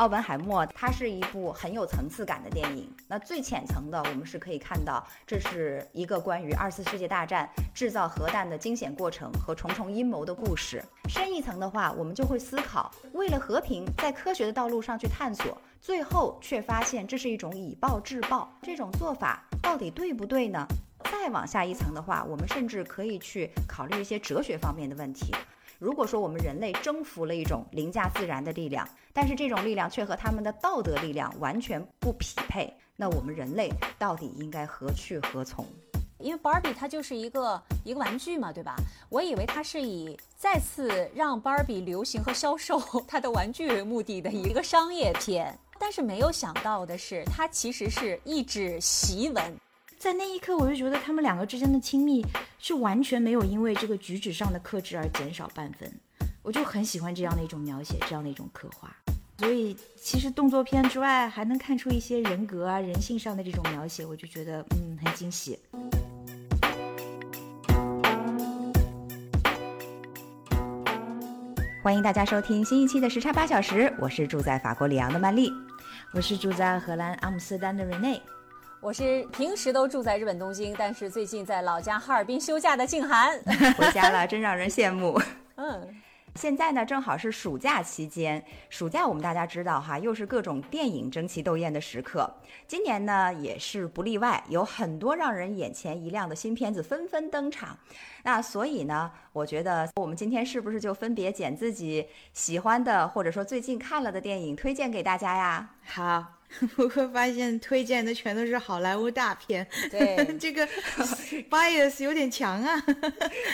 奥本海默，它是一部很有层次感的电影。那最浅层的，我们是可以看到，这是一个关于二次世界大战制造核弹的惊险过程和重重阴谋的故事。深一层的话，我们就会思考，为了和平，在科学的道路上去探索，最后却发现这是一种以暴制暴，这种做法到底对不对呢？再往下一层的话，我们甚至可以去考虑一些哲学方面的问题。如果说我们人类征服了一种凌驾自然的力量，但是这种力量却和他们的道德力量完全不匹配，那我们人类到底应该何去何从？因为 Barbie 它就是一个一个玩具嘛，对吧？我以为它是以再次让 Barbie 流行和销售 它的玩具为目的的一个商业片，但是没有想到的是，它其实是一纸檄文。在那一刻，我就觉得他们两个之间的亲密是完全没有因为这个举止上的克制而减少半分。我就很喜欢这样的一种描写，这样的一种刻画。所以，其实动作片之外，还能看出一些人格啊、人性上的这种描写，我就觉得嗯很惊喜。欢迎大家收听新一期的时差八小时，我是住在法国里昂的曼丽，我是住在荷兰阿姆斯特丹的 Rene。我是平时都住在日本东京，但是最近在老家哈尔滨休假的静涵，回家了，真让人羡慕。嗯，现在呢正好是暑假期间，暑假我们大家知道哈，又是各种电影争奇斗艳的时刻。今年呢也是不例外，有很多让人眼前一亮的新片子纷纷登场。那所以呢，我觉得我们今天是不是就分别捡自己喜欢的，或者说最近看了的电影推荐给大家呀？好。我会发现推荐的全都是好莱坞大片，对 这个 bias 有点强啊，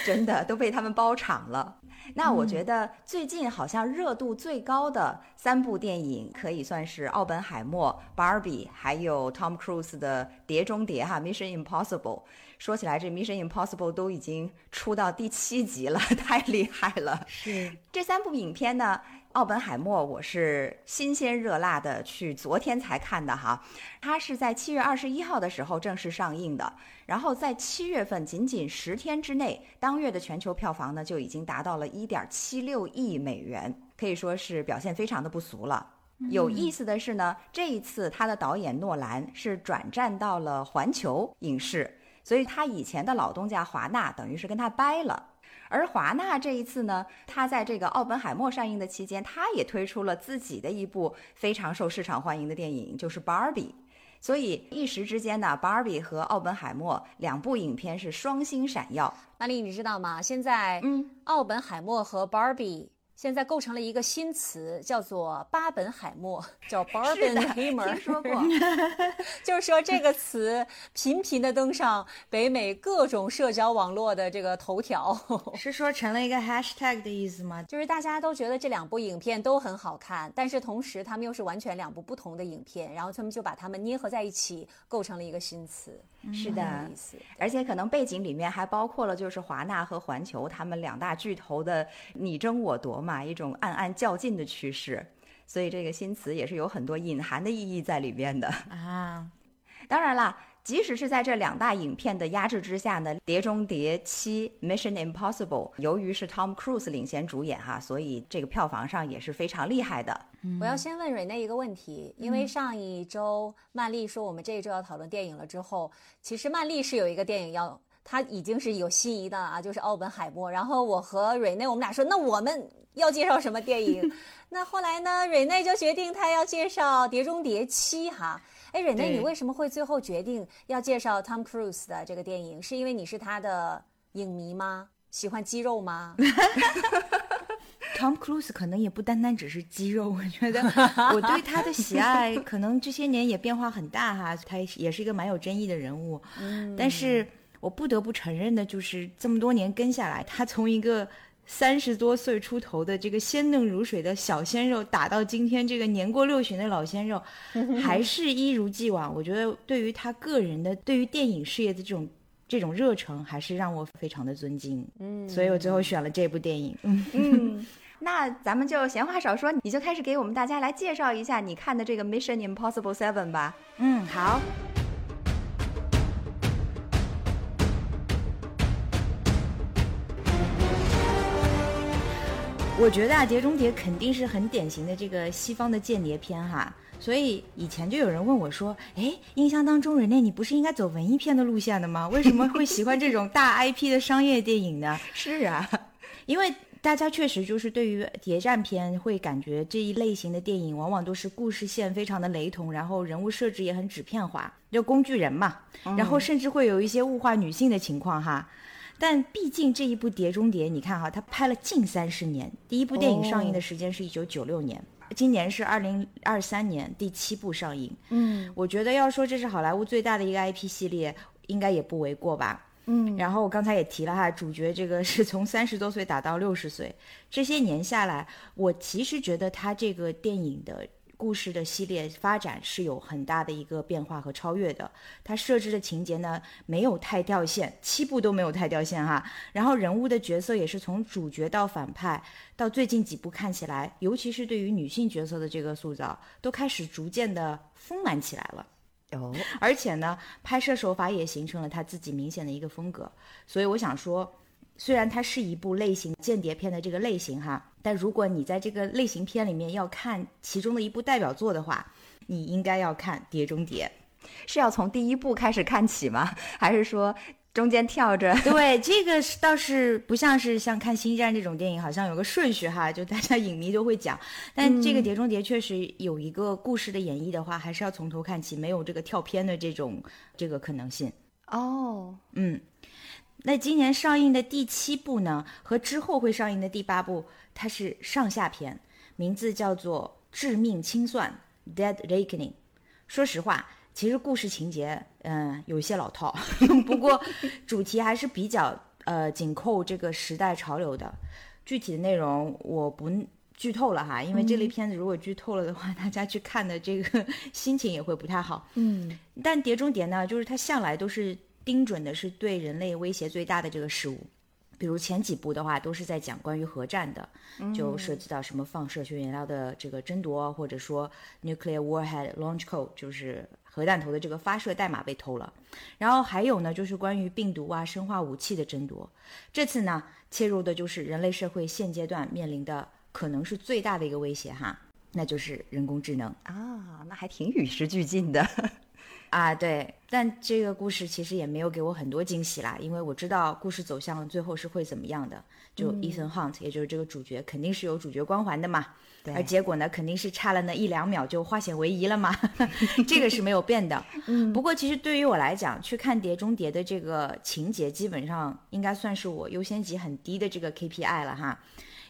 真的都被他们包场了。那我觉得最近好像热度最高的三部电影，可以算是《奥本海默》、《Barbie》，还有 Tom Cruise 的《碟中谍》哈，《Mission Impossible》。说起来，这《Mission Impossible》都已经出到第七集了，太厉害了。是这三部影片呢？奥本海默，我是新鲜热辣的去昨天才看的哈，它是在七月二十一号的时候正式上映的，然后在七月份仅仅十天之内，当月的全球票房呢就已经达到了一点七六亿美元，可以说是表现非常的不俗了。有意思的是呢，这一次他的导演诺兰是转战到了环球影视，所以他以前的老东家华纳等于是跟他掰了。而华纳这一次呢，他在这个奥本海默上映的期间，他也推出了自己的一部非常受市场欢迎的电影，就是《Barbie》。所以一时之间呢，《Barbie》和奥本海默两部影片是双星闪耀。玛丽，你知道吗？现在，嗯，奥本海默和《Barbie》。现在构成了一个新词，叫做巴本海默，叫 Barbenheimer。听说过，就是说这个词频频的登上北美各种社交网络的这个头条。是说成了一个 hashtag 的意思吗？就是大家都觉得这两部影片都很好看，但是同时他们又是完全两部不同的影片，然后他们就把它们捏合在一起，构成了一个新词。是的，而且可能背景里面还包括了就是华纳和环球他们两大巨头的你争我夺嘛，一种暗暗较劲的趋势，所以这个新词也是有很多隐含的意义在里边的啊。当然了。即使是在这两大影片的压制之下呢，《碟中谍七》（Mission Impossible） 由于是 Tom Cruise 领衔主演哈，所以这个票房上也是非常厉害的。我要先问瑞内一个问题，因为上一周曼丽说我们这一周要讨论电影了之后，其实曼丽是有一个电影要，她已经是有心仪的啊，就是奥本海默。然后我和瑞内我们俩说，那我们要介绍什么电影？那后来呢，瑞内就决定他要介绍《碟中谍七》哈。哎，忍内，你为什么会最后决定要介绍 Tom Cruise 的这个电影？是因为你是他的影迷吗？喜欢肌肉吗？Tom Cruise 可能也不单单只是肌肉，我觉得我对他的喜爱可能这些年也变化很大哈。他也是一个蛮有争议的人物，嗯，但是我不得不承认的就是这么多年跟下来，他从一个。三十多岁出头的这个鲜嫩如水的小鲜肉，打到今天这个年过六旬的老鲜肉，还是一如既往。我觉得对于他个人的，对于电影事业的这种这种热诚还是让我非常的尊敬。嗯，所以我最后选了这部电影。嗯嗯，那咱们就闲话少说，你就开始给我们大家来介绍一下你看的这个《Mission Impossible Seven》吧。嗯，好。我觉得啊，《碟中谍》肯定是很典型的这个西方的间谍片哈，所以以前就有人问我说：“哎，印象当中，人类你不是应该走文艺片的路线的吗？为什么会喜欢这种大 IP 的商业电影呢？”是啊，因为大家确实就是对于谍战片会感觉这一类型的电影往往都是故事线非常的雷同，然后人物设置也很纸片化，就工具人嘛，然后甚至会有一些物化女性的情况哈。但毕竟这一部《碟中谍》，你看哈，它拍了近三十年，第一部电影上映的时间是一九九六年，今年是二零二三年，第七部上映。嗯，我觉得要说这是好莱坞最大的一个 IP 系列，应该也不为过吧。嗯，然后我刚才也提了哈，主角这个是从三十多岁打到六十岁，这些年下来，我其实觉得他这个电影的。故事的系列发展是有很大的一个变化和超越的，它设置的情节呢没有太掉线，七部都没有太掉线哈。然后人物的角色也是从主角到反派，到最近几部看起来，尤其是对于女性角色的这个塑造，都开始逐渐的丰满起来了。哦，而且呢，拍摄手法也形成了他自己明显的一个风格。所以我想说。虽然它是一部类型间谍片的这个类型哈，但如果你在这个类型片里面要看其中的一部代表作的话，你应该要看《碟中谍》。是要从第一部开始看起吗？还是说中间跳着？对，这个是倒是不像是像看《星战》这种电影，好像有个顺序哈，就大家影迷都会讲。但这个《碟中谍》确实有一个故事的演绎的话，还是要从头看起，没有这个跳片的这种这个可能性。哦，嗯。那今年上映的第七部呢，和之后会上映的第八部，它是上下篇，名字叫做《致命清算》（Dead Reckoning）。说实话，其实故事情节，嗯，有一些老套，不过主题还是比较呃紧扣这个时代潮流的。具体的内容我不剧透了哈，因为这类片子如果剧透了的话，大家去看的这个 心情也会不太好。嗯，但《碟中谍》呢，就是它向来都是。盯准的是对人类威胁最大的这个事物，比如前几部的话都是在讲关于核战的，就涉及到什么放射性原料的这个争夺，或者说 nuclear warhead launch code，就是核弹头的这个发射代码被偷了。然后还有呢，就是关于病毒啊、生化武器的争夺。这次呢，切入的就是人类社会现阶段面临的可能是最大的一个威胁哈，那就是人工智能啊，那还挺与时俱进的。啊，对，但这个故事其实也没有给我很多惊喜啦，因为我知道故事走向最后是会怎么样的。就 Ethan Hunt，也就是这个主角，肯定是有主角光环的嘛。对。而结果呢，肯定是差了那一两秒就化险为夷了嘛。这个是没有变的。嗯。不过其实对于我来讲，去看《碟中谍》的这个情节，基本上应该算是我优先级很低的这个 KPI 了哈。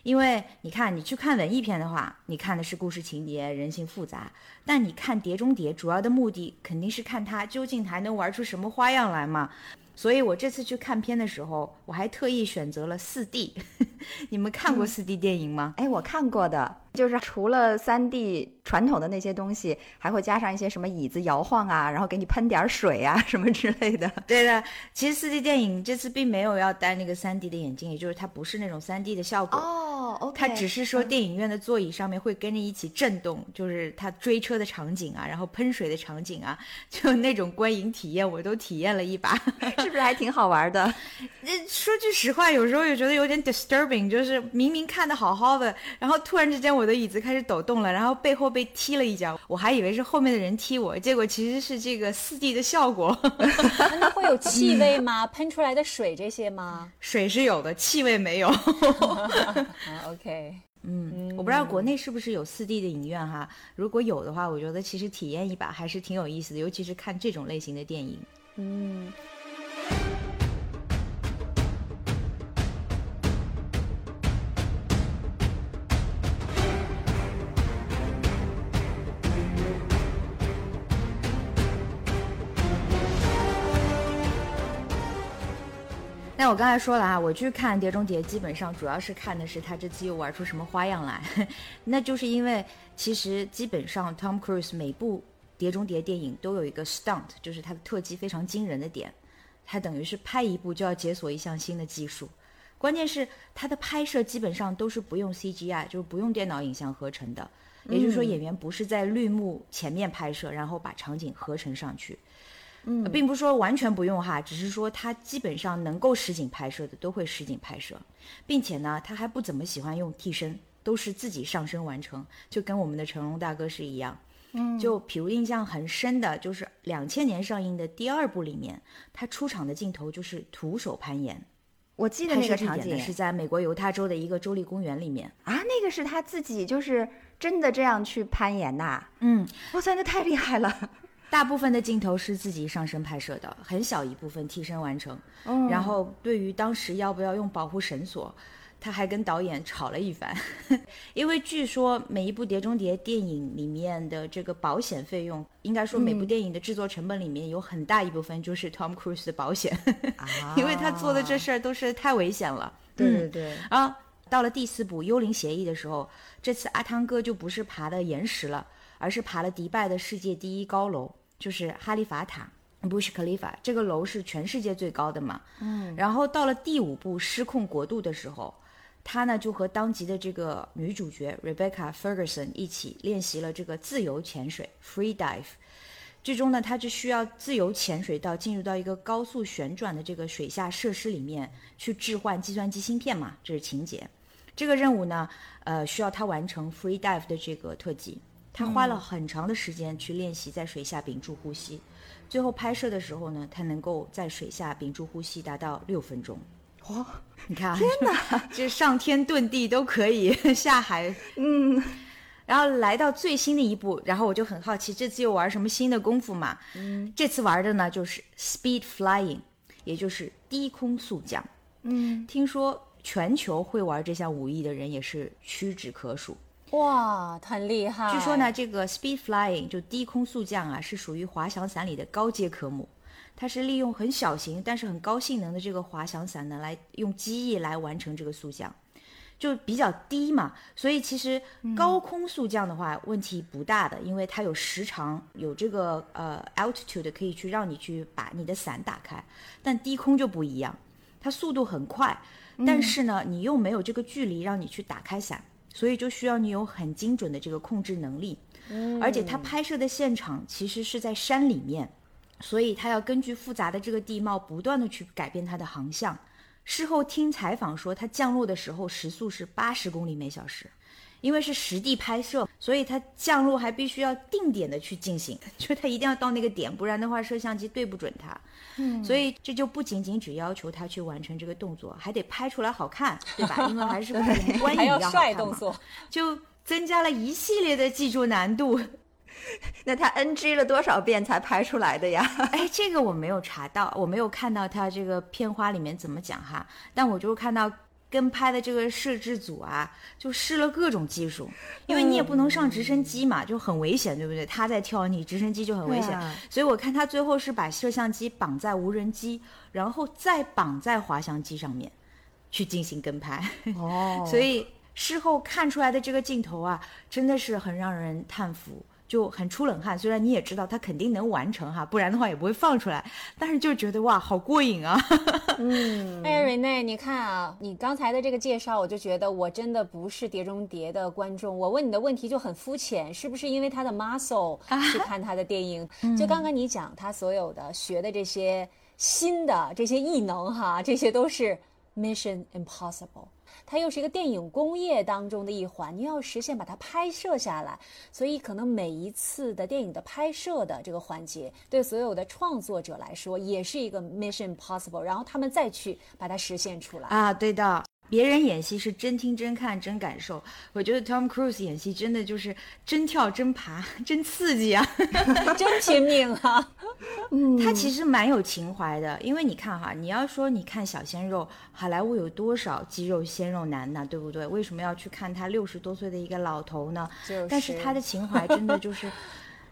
因为你看，你去看文艺片的话，你看的是故事情节、人性复杂；但你看《碟中谍》，主要的目的肯定是看他究竟还能玩出什么花样来嘛。所以我这次去看片的时候，我还特意选择了四 D。你们看过四 D 电影吗？哎，我看过的，就是除了三 D 传统的那些东西，还会加上一些什么椅子摇晃啊，然后给你喷点水啊什么之类的。对的，其实四 D 电影这次并没有要戴那个三 D 的眼镜，也就是它不是那种三 D 的效果。哦，OK。它只是说电影院的座椅上面会跟着一起震动，就是它追车的场景啊，然后喷水的场景啊，就那种观影体验我都体验了一把。是不是还挺好玩的？那 说句实话，有时候也觉得有点 disturbing，就是明明看的好好的，然后突然之间我的椅子开始抖动了，然后背后被踢了一脚，我还以为是后面的人踢我，结果其实是这个四 D 的效果。那会有气味吗？喷出来的水这些吗？水是有的，气味没有。OK，嗯，我不知道国内是不是有四 D 的影院哈，如果有的话，我觉得其实体验一把还是挺有意思的，尤其是看这种类型的电影。嗯。那我刚才说了啊，我去看《碟中谍》，基本上主要是看的是他这次又玩出什么花样来。那就是因为其实基本上 Tom Cruise 每部《碟中谍》电影都有一个 stunt，就是他的特技非常惊人的点。他等于是拍一部就要解锁一项新的技术。关键是他的拍摄基本上都是不用 CGI，就是不用电脑影像合成的，也就是说演员不是在绿幕前面拍摄，然后把场景合成上去。嗯，并不是说完全不用哈，只是说他基本上能够实景拍摄的都会实景拍摄，并且呢，他还不怎么喜欢用替身，都是自己上身完成，就跟我们的成龙大哥是一样。嗯，就比如印象很深的，就是两千年上映的第二部里面，他出场的镜头就是徒手攀岩。我记得那个场景是在美国犹他州的一个州立公园里面啊，那个是他自己就是真的这样去攀岩呐。嗯，哇塞，那太厉害了。大部分的镜头是自己上身拍摄的，很小一部分替身完成。嗯，然后对于当时要不要用保护绳索。他还跟导演吵了一番，因为据说每一部《碟中谍》电影里面的这个保险费用，应该说每部电影的制作成本里面有很大一部分就是 Tom Cruise 的保险，因为他做的这事儿都是太危险了。对对对。啊，到了第四部《幽灵协议》的时候，这次阿汤哥就不是爬的岩石了，而是爬了迪拜的世界第一高楼，就是哈利法塔 （Bush Khalifa）。这个楼是全世界最高的嘛。嗯。然后到了第五部《失控国度》的时候。他呢就和当集的这个女主角 Rebecca Ferguson 一起练习了这个自由潜水 （free dive）。最终呢，他就需要自由潜水到进入到一个高速旋转的这个水下设施里面去置换计算机芯片嘛，这是情节。这个任务呢，呃，需要他完成 free dive 的这个特技。他花了很长的时间去练习在水下屏住呼吸。最后拍摄的时候呢，他能够在水下屏住呼吸达到六分钟。哇，你看，天哪，这上天遁地都可以下海，嗯，然后来到最新的一步，然后我就很好奇，这次又玩什么新的功夫嘛？嗯，这次玩的呢就是 speed flying，也就是低空速降。嗯，听说全球会玩这项武艺的人也是屈指可数。哇，很厉害！据说呢，这个 speed flying 就低空速降啊，是属于滑翔伞里的高阶科目。它是利用很小型但是很高性能的这个滑翔伞呢，来用机翼来完成这个速降，就比较低嘛，所以其实高空速降的话问题不大的，因为它有时长，有这个呃 altitude 可以去让你去把你的伞打开，但低空就不一样，它速度很快，但是呢你又没有这个距离让你去打开伞，所以就需要你有很精准的这个控制能力，而且它拍摄的现场其实是在山里面。所以他要根据复杂的这个地貌，不断的去改变它的航向。事后听采访说，它降落的时候时速是八十公里每小时，因为是实地拍摄，所以它降落还必须要定点的去进行，就它一定要到那个点，不然的话摄像机对不准它。嗯，所以这就不仅仅只要求他去完成这个动作，还得拍出来好看，对吧？因为还是观影要帅动作，就增加了一系列的技术难度。那他 NG 了多少遍才拍出来的呀？哎，这个我没有查到，我没有看到他这个片花里面怎么讲哈。但我就看到跟拍的这个摄制组啊，就试了各种技术，因为你也不能上直升机嘛，就很危险，对不对？他在跳，你直升机就很危险。所以我看他最后是把摄像机绑在无人机，然后再绑在滑翔机上面去进行跟拍。哦，所以事后看出来的这个镜头啊，真的是很让人叹服。就很出冷汗，虽然你也知道他肯定能完成哈，不然的话也不会放出来。但是就觉得哇，好过瘾啊！嗯，哎，瑞内，你看啊，你刚才的这个介绍，我就觉得我真的不是《碟中谍》的观众。我问你的问题就很肤浅，是不是因为他的 muscle 去看他的电影？就刚刚你讲他所有的学的这些新的这些异能哈，这些都是 Mission Impossible。它又是一个电影工业当中的一环，你要实现把它拍摄下来，所以可能每一次的电影的拍摄的这个环节，对所有的创作者来说也是一个 mission possible，然后他们再去把它实现出来啊，对的。别人演戏是真听真看真感受，我觉得 Tom Cruise 演戏真的就是真跳真爬 真刺激啊，真拼命啊！嗯，他其实蛮有情怀的，因为你看哈，你要说你看小鲜肉，好莱坞有多少肌肉鲜肉男呢？对不对？为什么要去看他六十多岁的一个老头呢？但是他的情怀真的就是，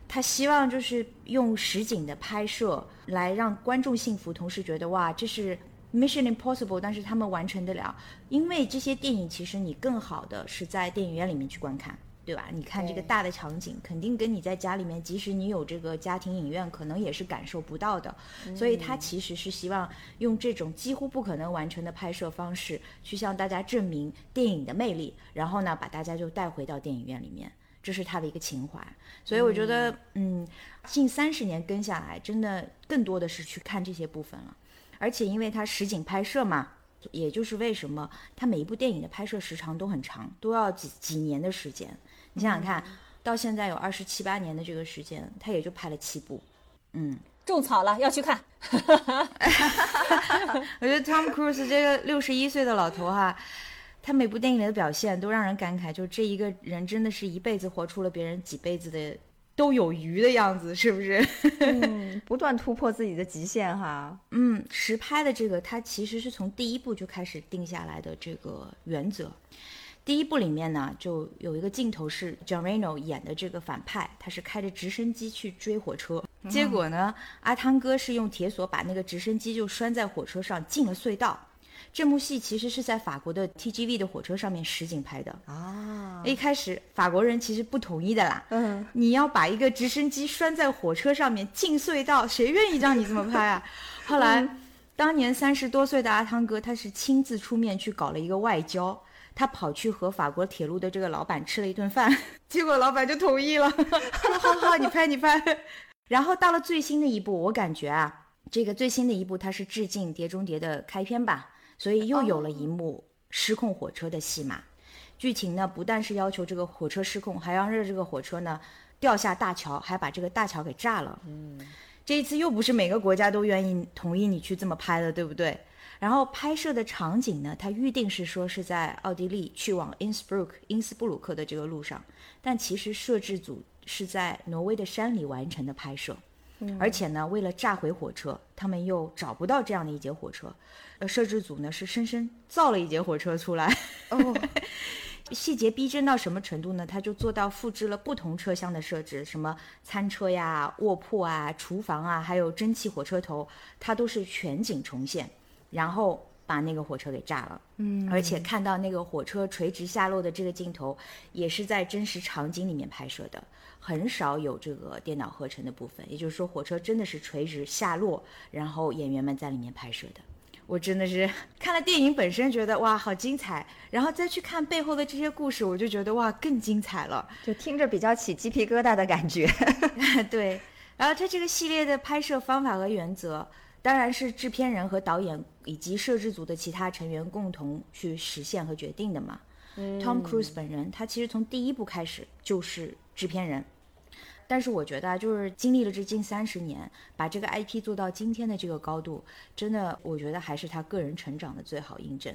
他希望就是用实景的拍摄来让观众幸福，同时觉得哇，这是。Mission Impossible，但是他们完成得了，因为这些电影其实你更好的是在电影院里面去观看，对吧？你看这个大的场景，肯定跟你在家里面，即使你有这个家庭影院，可能也是感受不到的。所以他其实是希望用这种几乎不可能完成的拍摄方式，去向大家证明电影的魅力，然后呢，把大家就带回到电影院里面。这是他的一个情怀，所以我觉得，嗯，近三十年跟下来，真的更多的是去看这些部分了。而且因为它实景拍摄嘛，也就是为什么它每一部电影的拍摄时长都很长，都要几几年的时间。你想想看，到现在有二十七八年的这个时间，他也就拍了七部。嗯，种草了，要去看。我觉得 Tom Cruise 这个六十一岁的老头哈，他每部电影里的表现都让人感慨，就这一个人真的是一辈子活出了别人几辈子的都有余的样子，是不是？嗯，不断突破自己的极限哈。嗯，实拍的这个，它其实是从第一部就开始定下来的这个原则。第一部里面呢，就有一个镜头是 John Reno 演的这个反派，他是开着直升机去追火车，结果呢，阿汤哥是用铁索把那个直升机就拴在火车上进了隧道。这幕戏其实是在法国的 TGV 的火车上面实景拍的啊。一开始法国人其实不同意的啦，嗯，你要把一个直升机拴在火车上面进隧道，谁愿意让你这么拍啊？后来，当年三十多岁的阿汤哥，他是亲自出面去搞了一个外交，他跑去和法国铁路的这个老板吃了一顿饭，结果老板就同意了，说 好好，你拍你拍。然后到了最新的一部，我感觉啊，这个最新的一部它是致敬《碟中谍》的开篇吧，所以又有了一幕失控火车的戏码。剧情呢，不但是要求这个火车失控，还要让这个火车呢掉下大桥，还把这个大桥给炸了。嗯，这一次又不是每个国家都愿意同意你去这么拍的，对不对？然后拍摄的场景呢，它预定是说是在奥地利去往 Innsbruck 因斯布鲁克的这个路上，但其实摄制组是在挪威的山里完成的拍摄。而且呢，为了炸毁火车，他们又找不到这样的一节火车，呃，摄制组呢是深深造了一节火车出来。哦，细节逼真到什么程度呢？他就做到复制了不同车厢的设置，什么餐车呀、卧铺啊、厨房啊，还有蒸汽火车头，它都是全景重现，然后把那个火车给炸了。嗯，而且看到那个火车垂直下落的这个镜头，也是在真实场景里面拍摄的，很少有这个电脑合成的部分。也就是说，火车真的是垂直下落，然后演员们在里面拍摄的。我真的是看了电影本身觉得哇好精彩，然后再去看背后的这些故事，我就觉得哇更精彩了。就听着比较起鸡皮疙瘩的感觉。对，然后它这个系列的拍摄方法和原则，当然是制片人和导演以及摄制组的其他成员共同去实现和决定的嘛。Tom Cruise 本人他其实从第一部开始就是制片人。但是我觉得啊，就是经历了这近三十年，把这个 IP 做到今天的这个高度，真的，我觉得还是他个人成长的最好印证。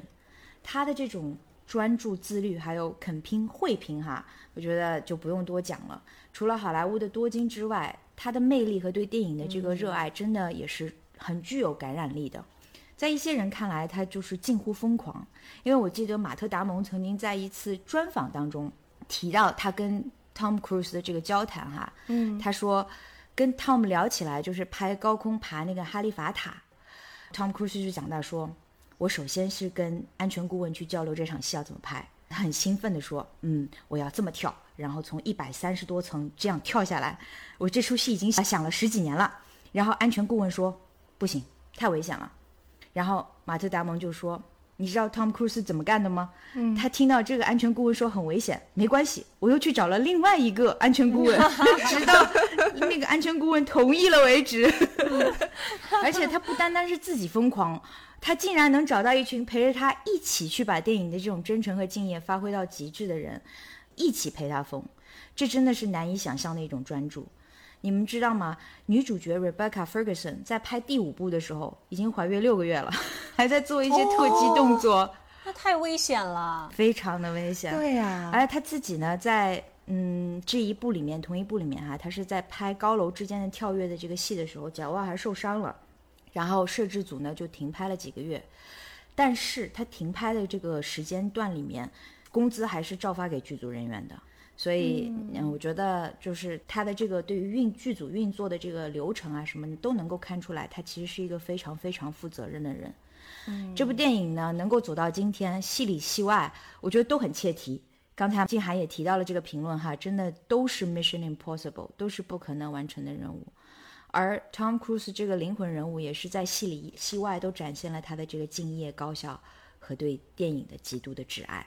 他的这种专注、自律，还有肯拼、会拼，哈，我觉得就不用多讲了。除了好莱坞的多金之外，他的魅力和对电影的这个热爱，真的也是很具有感染力的。在一些人看来，他就是近乎疯狂。因为我记得马特·达蒙曾经在一次专访当中提到他跟 Tom Cruise 的这个交谈哈，嗯，他说跟 Tom 聊起来就是拍高空爬那个哈利法塔，Tom Cruise 就讲到说，我首先是跟安全顾问去交流这场戏要怎么拍，很兴奋地说，嗯，我要这么跳，然后从一百三十多层这样跳下来，我这出戏已经想了十几年了，然后安全顾问说不行，太危险了，然后马特达蒙就说。你知道 Tom Cruise 怎么干的吗？嗯，他听到这个安全顾问说很危险，没关系，我又去找了另外一个安全顾问，直到那个安全顾问同意了为止。而且他不单单是自己疯狂，他竟然能找到一群陪着他一起去把电影的这种真诚和敬业发挥到极致的人，一起陪他疯，这真的是难以想象的一种专注。你们知道吗？女主角 Rebecca Ferguson 在拍第五部的时候已经怀孕六个月了，还在做一些特技动作，那太危险了。非常的危险。对呀、而她自己呢，在嗯这一部里面，同一部里面哈、她是在拍高楼之间的跳跃的这个戏的时候，脚腕还受伤了，然后摄制组呢就停拍了几个月，但是她停拍的这个时间段里面，工资还是照发给剧组人员的。所以，嗯，我觉得就是他的这个对于运剧组运作的这个流程啊什么的都能够看出来，他其实是一个非常非常负责任的人。嗯，这部电影呢能够走到今天，戏里戏外，我觉得都很切题，刚才静涵也提到了这个评论哈，真的都是 Mission Impossible，都是不可能完成的任务。而 Tom Cruise 这个灵魂人物，也是在戏里戏外都展现了他的这个敬业高效和对电影的极度的挚爱。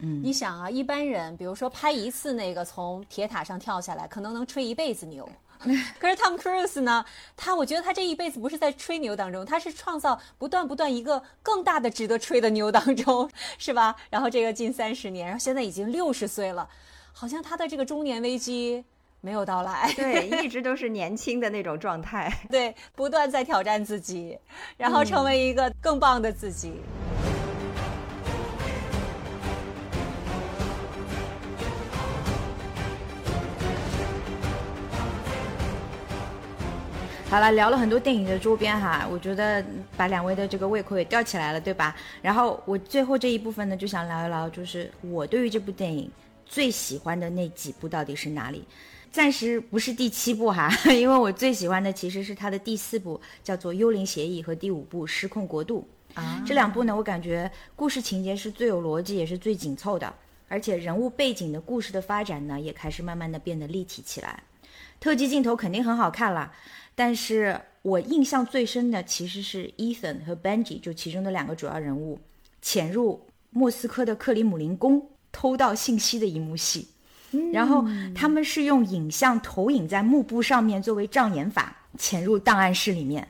嗯，你想啊，一般人比如说拍一次那个从铁塔上跳下来，可能能吹一辈子牛。可是 Tom Cruise 呢，他我觉得他这一辈子不是在吹牛当中，他是创造不断不断一个更大的值得吹的牛当中，是吧？然后这个近三十年，然后现在已经六十岁了，好像他的这个中年危机没有到来。对，一直都是年轻的那种状态。对，不断在挑战自己，然后成为一个更棒的自己。好了，聊了很多电影的周边哈，我觉得把两位的这个胃口也吊起来了，对吧？然后我最后这一部分呢，就想聊一聊，就是我对于这部电影最喜欢的那几部到底是哪里？暂时不是第七部哈，因为我最喜欢的其实是它的第四部，叫做《幽灵协议》和第五部《失控国度》啊。这两部呢，我感觉故事情节是最有逻辑，也是最紧凑的，而且人物背景的故事的发展呢，也开始慢慢的变得立体起来。特技镜头肯定很好看了。但是我印象最深的其实是 Ethan 和 Benji，就其中的两个主要人物潜入莫斯科的克里姆林宫偷盗信息的一幕戏，然后他们是用影像投影在幕布上面作为障眼法潜入档案室里面，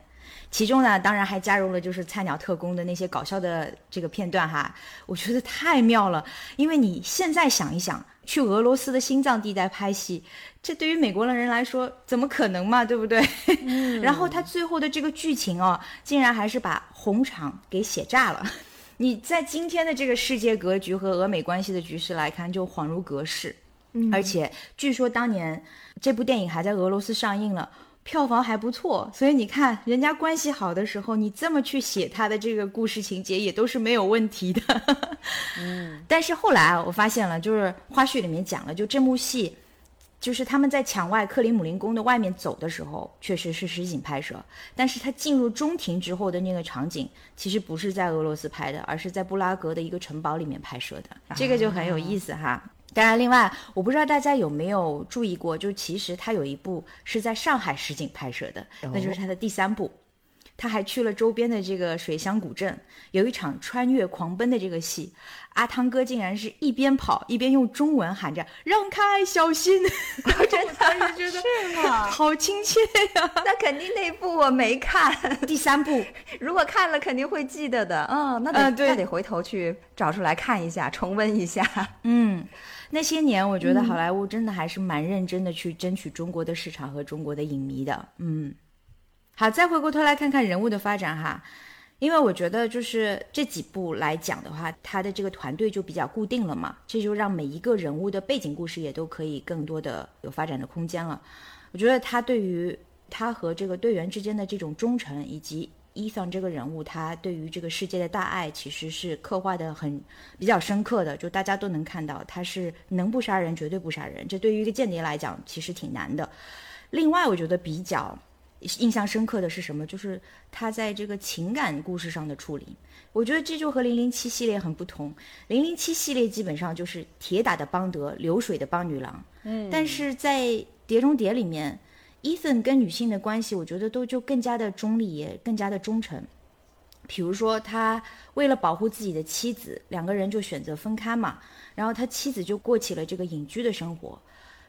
其中呢当然还加入了就是菜鸟特工的那些搞笑的这个片段哈，我觉得太妙了，因为你现在想一想。去俄罗斯的心脏地带拍戏，这对于美国的人来说怎么可能嘛？对不对？然后他最后的这个剧情哦，竟然还是把红场给写炸了。你在今天的这个世界格局和俄美关系的局势来看，就恍如隔世。而且据说当年这部电影还在俄罗斯上映了。票房还不错，所以你看，人家关系好的时候，你这么去写他的这个故事情节也都是没有问题的。嗯，但是后来啊，我发现了，就是花絮里面讲了，就这幕戏，就是他们在墙外克里姆林宫的外面走的时候，确实是实景拍摄，但是他进入中庭之后的那个场景，其实不是在俄罗斯拍的，而是在布拉格的一个城堡里面拍摄的，这个就很有意思哈。当然，另外我不知道大家有没有注意过，就其实他有一部是在上海实景拍摄的，那就是他的第三部。他还去了周边的这个水乡古镇，有一场穿越狂奔的这个戏，阿汤哥竟然是一边跑一边用中文喊着“让开，小心”，真的觉得是吗？好亲切呀！那肯定那部我没看，第三部如果看了肯定会记得的。嗯，那得那得回头去找出来看一下，重温一下。嗯。那些年，我觉得好莱坞真的还是蛮认真的去争取中国的市场和中国的影迷的。嗯，好，再回过头来看看人物的发展哈，因为我觉得就是这几部来讲的话，他的这个团队就比较固定了嘛，这就让每一个人物的背景故事也都可以更多的有发展的空间了。我觉得他对于他和这个队员之间的这种忠诚以及。伊桑这个人物，他对于这个世界的大爱其实是刻画的很比较深刻的，就大家都能看到，他是能不杀人绝对不杀人，这对于一个间谍来讲其实挺难的。另外，我觉得比较印象深刻的是什么？就是他在这个情感故事上的处理，我觉得这就和零零七系列很不同。零零七系列基本上就是铁打的邦德，流水的邦女郎，嗯，但是在碟中谍里面。Ethan 跟女性的关系，我觉得都就更加的中立，也更加的忠诚。比如说，他为了保护自己的妻子，两个人就选择分开嘛。然后他妻子就过起了这个隐居的生活。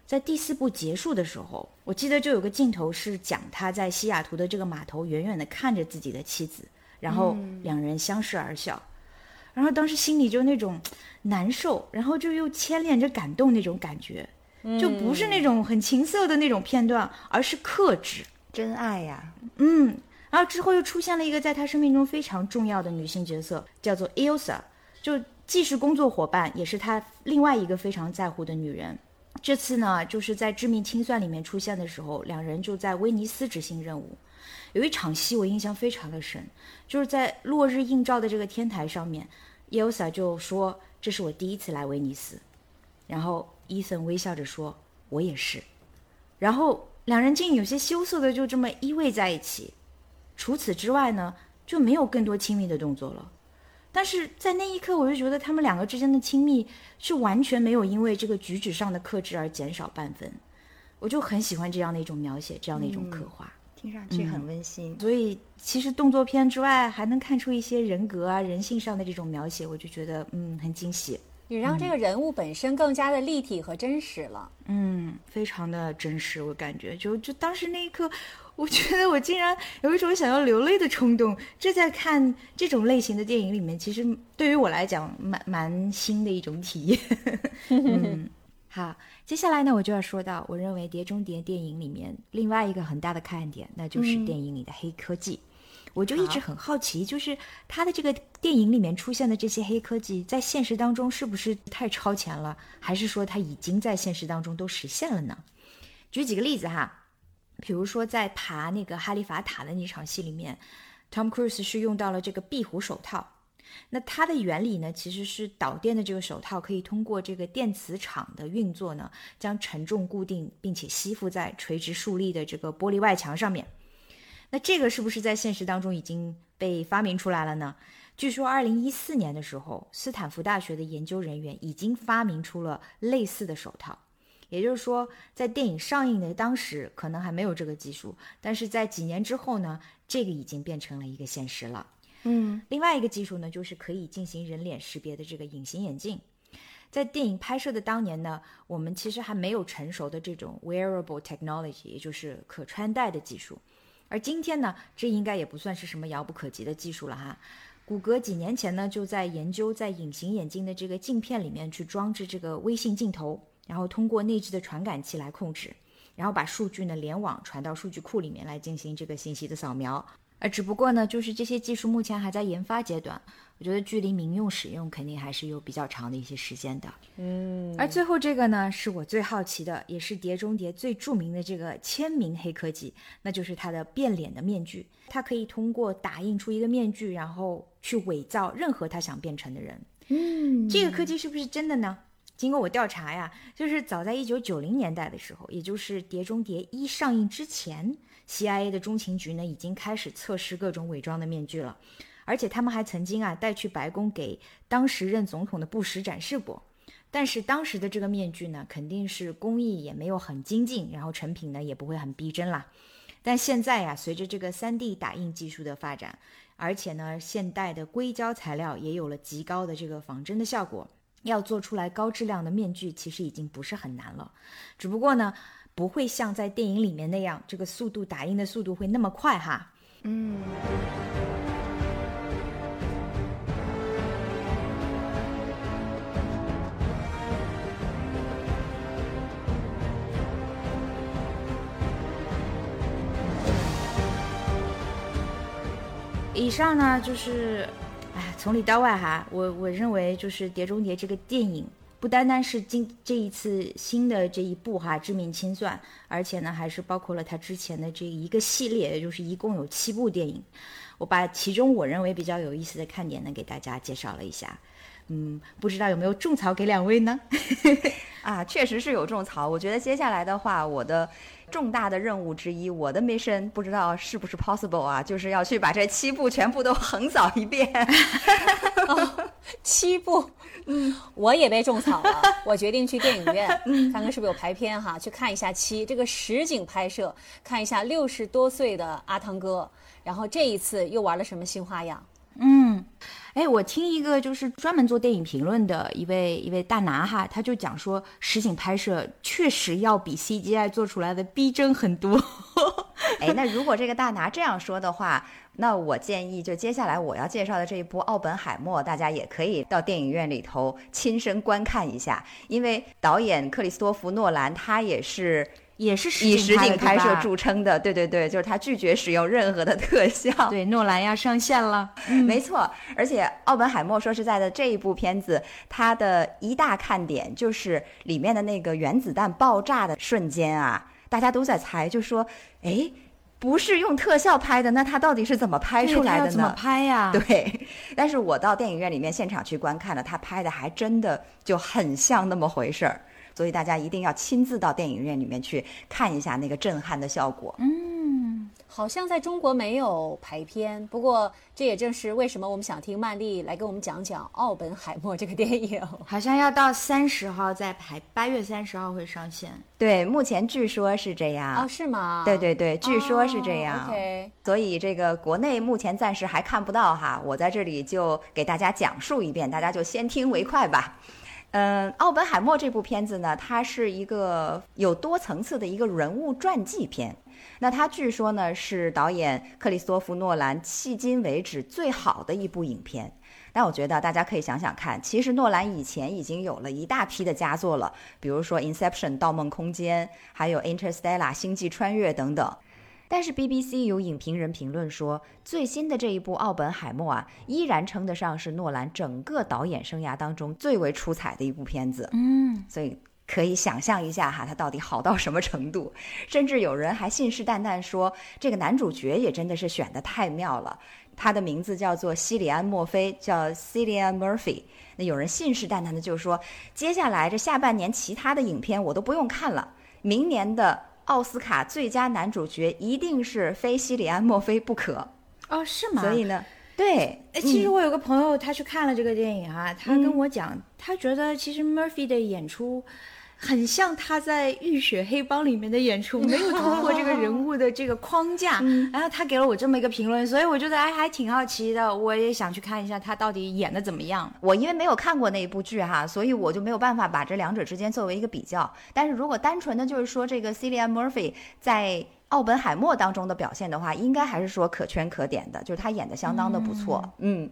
在第四部结束的时候，我记得就有个镜头是讲他在西雅图的这个码头，远远的看着自己的妻子，然后两人相视而笑。然后当时心里就那种难受，然后就又牵连着感动那种感觉。就不是那种很情色的那种片段，而是克制真爱呀。嗯，然后之后又出现了一个在他生命中非常重要的女性角色，叫做 Elsa，就既是工作伙伴，也是他另外一个非常在乎的女人。这次呢，就是在《致命清算》里面出现的时候，两人就在威尼斯执行任务。有一场戏我印象非常的深，就是在落日映照的这个天台上面，Elsa 就说：“这是我第一次来威尼斯。”然后。伊森微笑着说：“我也是。”然后两人竟有些羞涩的就这么依偎在一起。除此之外呢，就没有更多亲密的动作了。但是在那一刻，我就觉得他们两个之间的亲密是完全没有因为这个举止上的克制而减少半分。我就很喜欢这样的一种描写，这样的一种刻画。听上去很温馨。所以其实动作片之外，还能看出一些人格啊、人性上的这种描写，我就觉得嗯很惊喜。也让这个人物本身更加的立体和真实了。嗯，非常的真实，我感觉就就当时那一刻，我觉得我竟然有一种想要流泪的冲动。这在看这种类型的电影里面，其实对于我来讲蛮蛮新的一种体验。嗯，好，接下来呢，我就要说到我认为《碟中谍》电影里面另外一个很大的看点，那就是电影里的黑科技。我就一直很好奇，就是他的这个电影里面出现的这些黑科技，在现实当中是不是太超前了，还是说它已经在现实当中都实现了呢？举几个例子哈，比如说在爬那个哈利法塔的那场戏里面，Tom Cruise 是用到了这个壁虎手套。那它的原理呢，其实是导电的这个手套可以通过这个电磁场的运作呢，将沉重固定，并且吸附在垂直竖立的这个玻璃外墙上面。那这个是不是在现实当中已经被发明出来了呢？据说二零一四年的时候，斯坦福大学的研究人员已经发明出了类似的手套。也就是说，在电影上映的当时，可能还没有这个技术，但是在几年之后呢，这个已经变成了一个现实了。嗯，另外一个技术呢，就是可以进行人脸识别的这个隐形眼镜。在电影拍摄的当年呢，我们其实还没有成熟的这种 wearable technology，也就是可穿戴的技术。而今天呢，这应该也不算是什么遥不可及的技术了哈。谷歌几年前呢，就在研究在隐形眼镜的这个镜片里面去装置这个微信镜头，然后通过内置的传感器来控制，然后把数据呢联网传到数据库里面来进行这个信息的扫描。呃只不过呢，就是这些技术目前还在研发阶段，我觉得距离民用使用肯定还是有比较长的一些时间的。嗯，而最后这个呢，是我最好奇的，也是《碟中谍》最著名的这个签名黑科技，那就是它的变脸的面具。它可以通过打印出一个面具，然后去伪造任何他想变成的人。嗯，这个科技是不是真的呢？经过我调查呀，就是早在一九九零年代的时候，也就是《碟中谍一》上映之前。CIA 的中情局呢，已经开始测试各种伪装的面具了，而且他们还曾经啊带去白宫给当时任总统的布什展示过。但是当时的这个面具呢，肯定是工艺也没有很精进，然后成品呢也不会很逼真啦。但现在呀，随着这个 3D 打印技术的发展，而且呢，现代的硅胶材料也有了极高的这个仿真的效果，要做出来高质量的面具，其实已经不是很难了。只不过呢。不会像在电影里面那样，这个速度打印的速度会那么快哈。嗯。以上呢就是，哎，从里到外哈，我我认为就是《碟中谍》这个电影。不单单是今这一次新的这一部哈《致命清算》，而且呢还是包括了他之前的这一个系列，也就是一共有七部电影。我把其中我认为比较有意思的看点呢给大家介绍了一下。嗯，不知道有没有种草给两位呢？啊，确实是有种草。我觉得接下来的话，我的重大的任务之一，我的 mission 不知道是不是 possible 啊，就是要去把这七部全部都横扫一遍。七部。嗯，我也被种草了。我决定去电影院 看看是不是有排片哈，去看一下七这个实景拍摄，看一下六十多岁的阿汤哥，然后这一次又玩了什么新花样？嗯，哎，我听一个就是专门做电影评论的一位一位大拿哈，他就讲说，实景拍摄确实要比 CGI 做出来的逼真很多。哎，那如果这个大拿这样说的话。那我建议，就接下来我要介绍的这一部《奥本海默》，大家也可以到电影院里头亲身观看一下，因为导演克里斯托弗·诺兰他也是也是以实景拍摄著称的，对对对，就是他拒绝使用任何的特效。对，诺兰要上线了，没错。而且《奥本海默》说实在的，这一部片子它的一大看点就是里面的那个原子弹爆炸的瞬间啊，大家都在猜，就说，哎。不是用特效拍的，那他到底是怎么拍出来的呢？怎么拍呀？对，但是我到电影院里面现场去观看了，他拍的还真的就很像那么回事儿，所以大家一定要亲自到电影院里面去看一下那个震撼的效果。嗯，好像在中国没有排片，不过这也正是为什么我们想听曼丽来给我们讲讲《奥本海默》这个电影。好像要到三十号再排，八月三十号会上线。对，目前据说是这样。哦，是吗？对对对，据说是这样。OK，所以这个国内目前暂时还看不到哈，我在这里就给大家讲述一遍，大家就先听为快吧。嗯，《奥本海默》这部片子呢，它是一个有多层次的一个人物传记片。那它据说呢是导演克里斯托弗诺兰迄今为止最好的一部影片。但我觉得大家可以想想看，其实诺兰以前已经有了一大批的佳作了，比如说《Inception》《盗梦空间》，还有《Interstellar》《星际穿越》等等。但是 BBC 有影评人评论说，最新的这一部《奥本海默》啊，依然称得上是诺兰整个导演生涯当中最为出彩的一部片子。嗯，所以。可以想象一下哈，他到底好到什么程度？甚至有人还信誓旦旦说，这个男主角也真的是选的太妙了。他的名字叫做西里安·墨菲，叫 Cillian Murphy。那有人信誓旦旦的就说，接下来这下半年其他的影片我都不用看了，明年的奥斯卡最佳男主角一定是非西里安·墨菲不可。哦，是吗？所以呢，对，哎，其实我有个朋友，他去看了这个电影啊，他跟我讲，他觉得其实 Murphy 的演出。很像他在《浴血黑帮》里面的演出，没有突破这个人物的这个框架。然后他给了我这么一个评论，所以我觉得哎还挺好奇的，我也想去看一下他到底演的怎么样。我因为没有看过那一部剧哈，所以我就没有办法把这两者之间作为一个比较。但是如果单纯的就是说这个 Cillian Murphy 在《奥本海默》当中的表现的话，应该还是说可圈可点的，就是他演的相当的不错。嗯。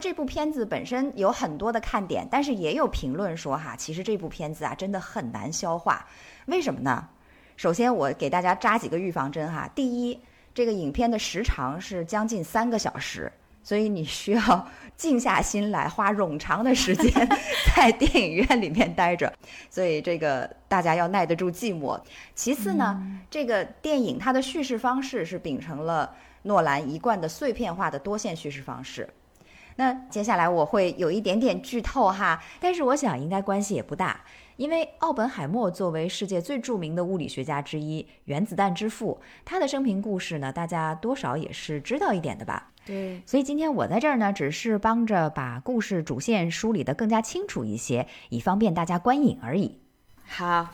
这部片子本身有很多的看点，但是也有评论说哈，其实这部片子啊真的很难消化。为什么呢？首先我给大家扎几个预防针哈。第一，这个影片的时长是将近三个小时，所以你需要 静下心来，花冗长的时间 在电影院里面待着，所以这个大家要耐得住寂寞。其次呢，这个电影它的叙事方式是秉承了诺兰一贯的碎片化的多线叙事方式。那接下来我会有一点点剧透哈，但是我想应该关系也不大，因为奥本海默作为世界最著名的物理学家之一，原子弹之父，他的生平故事呢，大家多少也是知道一点的吧？对，所以今天我在这儿呢，只是帮着把故事主线梳理得更加清楚一些，以方便大家观影而已。好。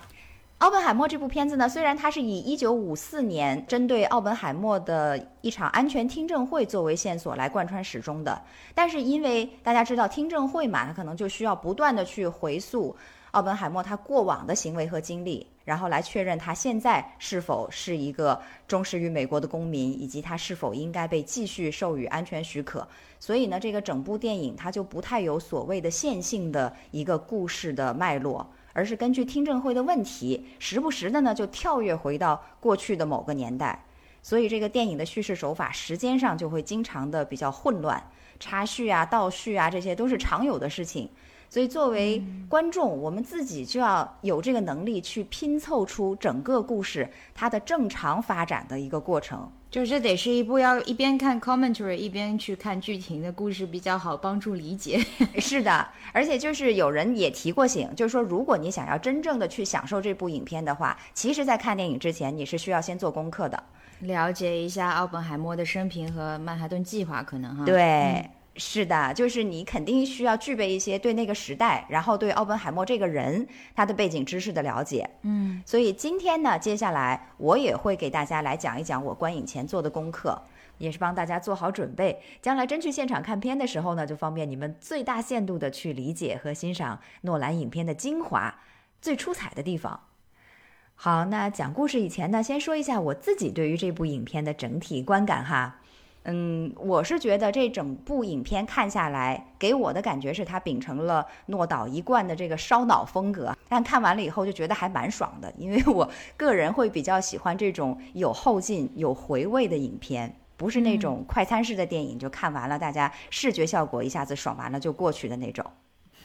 奥本海默这部片子呢，虽然它是以一九五四年针对奥本海默的一场安全听证会作为线索来贯穿始终的，但是因为大家知道听证会嘛，它可能就需要不断的去回溯奥本海默他过往的行为和经历，然后来确认他现在是否是一个忠实于美国的公民，以及他是否应该被继续授予安全许可。所以呢，这个整部电影它就不太有所谓的线性的一个故事的脉络。而是根据听证会的问题，时不时的呢就跳跃回到过去的某个年代，所以这个电影的叙事手法时间上就会经常的比较混乱，插叙啊、倒叙啊，这些都是常有的事情。所以作为观众，我们自己就要有这个能力去拼凑出整个故事它的正常发展的一个过程。就是这得是一部要一边看 commentary 一边去看剧情的故事，比较好帮助理解。是的，而且就是有人也提过醒，就是说如果你想要真正的去享受这部影片的话，其实，在看电影之前，你是需要先做功课的，了解一下奥本海默的生平和曼哈顿计划，可能哈。对。是的，就是你肯定需要具备一些对那个时代，然后对奥本海默这个人他的背景知识的了解。嗯，所以今天呢，接下来我也会给大家来讲一讲我观影前做的功课，也是帮大家做好准备，将来真去现场看片的时候呢，就方便你们最大限度的去理解和欣赏诺兰影片的精华、最出彩的地方。好，那讲故事以前呢，先说一下我自己对于这部影片的整体观感哈。嗯，我是觉得这整部影片看下来，给我的感觉是它秉承了诺导一贯的这个烧脑风格。但看完了以后就觉得还蛮爽的，因为我个人会比较喜欢这种有后劲、有回味的影片，不是那种快餐式的电影，就看完了大家视觉效果一下子爽完了就过去的那种。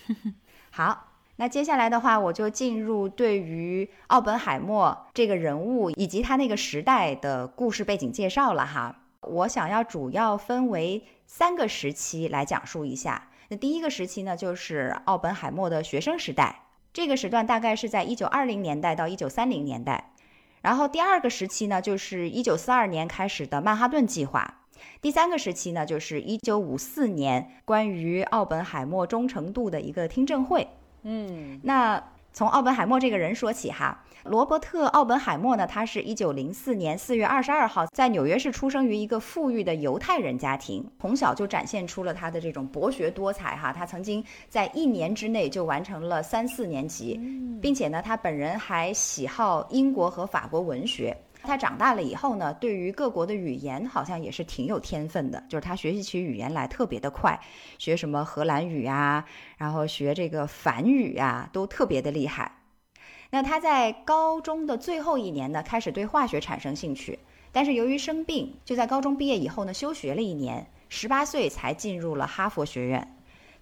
好，那接下来的话，我就进入对于奥本海默这个人物以及他那个时代的故事背景介绍了哈。我想要主要分为三个时期来讲述一下。那第一个时期呢，就是奥本海默的学生时代，这个时段大概是在一九二零年代到一九三零年代。然后第二个时期呢，就是一九四二年开始的曼哈顿计划。第三个时期呢，就是一九五四年关于奥本海默忠诚度的一个听证会。嗯，那从奥本海默这个人说起哈，罗伯特·奥本海默呢，他是一九零四年四月二十二号在纽约市出生于一个富裕的犹太人家庭，从小就展现出了他的这种博学多才哈。他曾经在一年之内就完成了三四年级，并且呢，他本人还喜好英国和法国文学。他长大了以后呢，对于各国的语言好像也是挺有天分的，就是他学习起语言来特别的快，学什么荷兰语啊，然后学这个梵语啊，都特别的厉害。那他在高中的最后一年呢，开始对化学产生兴趣，但是由于生病，就在高中毕业以后呢，休学了一年，十八岁才进入了哈佛学院。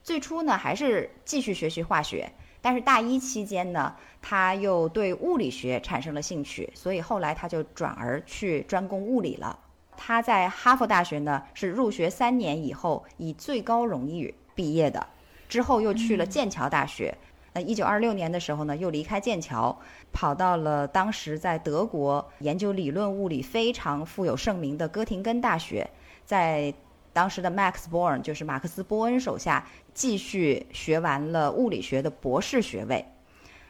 最初呢，还是继续学习化学。但是大一期间呢，他又对物理学产生了兴趣，所以后来他就转而去专攻物理了。他在哈佛大学呢是入学三年以后以最高荣誉毕业的，之后又去了剑桥大学。那一九二六年的时候呢，又离开剑桥，跑到了当时在德国研究理论物理非常富有盛名的哥廷根大学，在。当时的 Max Born 就是马克思·波恩手下继续学完了物理学的博士学位，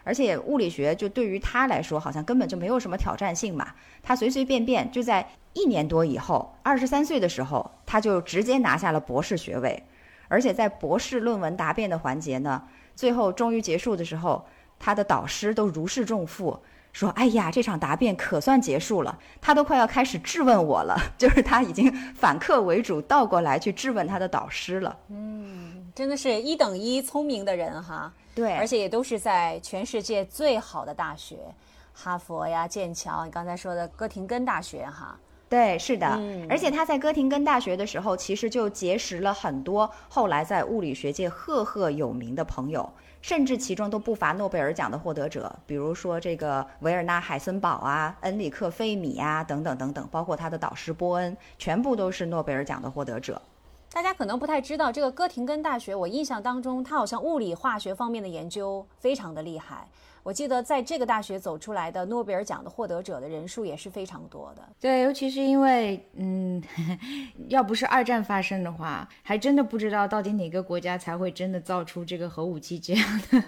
而且物理学就对于他来说好像根本就没有什么挑战性嘛。他随随便便就在一年多以后，二十三岁的时候，他就直接拿下了博士学位，而且在博士论文答辩的环节呢，最后终于结束的时候，他的导师都如释重负。说：“哎呀，这场答辩可算结束了。他都快要开始质问我了，就是他已经反客为主，倒过来去质问他的导师了。嗯，真的是一等一聪明的人哈。对，而且也都是在全世界最好的大学，哈佛呀、剑桥，你刚才说的哥廷根大学哈。对，是的。嗯而且他在哥廷根大学的时候，其实就结识了很多后来在物理学界赫赫有名的朋友。”甚至其中都不乏诺贝尔奖的获得者，比如说这个维尔纳·海森堡啊、恩里克·费米啊等等等等，包括他的导师波恩，全部都是诺贝尔奖的获得者。大家可能不太知道，这个哥廷根大学，我印象当中，它好像物理化学方面的研究非常的厉害。我记得在这个大学走出来的诺贝尔奖的获得者的人数也是非常多的。对，尤其是因为，嗯，要不是二战发生的话，还真的不知道到底哪个国家才会真的造出这个核武器这样的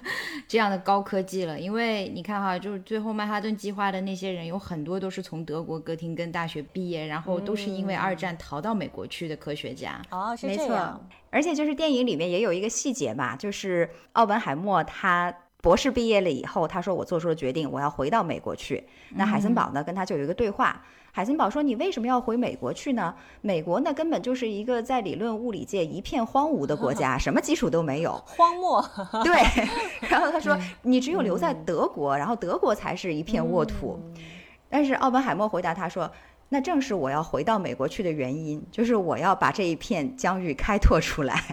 这样的高科技了。因为你看哈，就是最后曼哈顿计划的那些人，有很多都是从德国哥廷根大学毕业，然后都是因为二战逃到美国去的科学家。哦，是没错这样。而且就是电影里面也有一个细节吧，就是奥本海默他博士毕业了以后，他说我做出了决定，我要回到美国去。那海森堡呢跟他就有一个对话，海森堡说你为什么要回美国去呢？美国那根本就是一个在理论物理界一片荒芜的国家，什么基础都没有。荒漠，对，然后他说你只有留在德国，然后德国才是一片沃土。但是奥本海默回答他说。那正是我要回到美国去的原因，就是我要把这一片疆域开拓出来。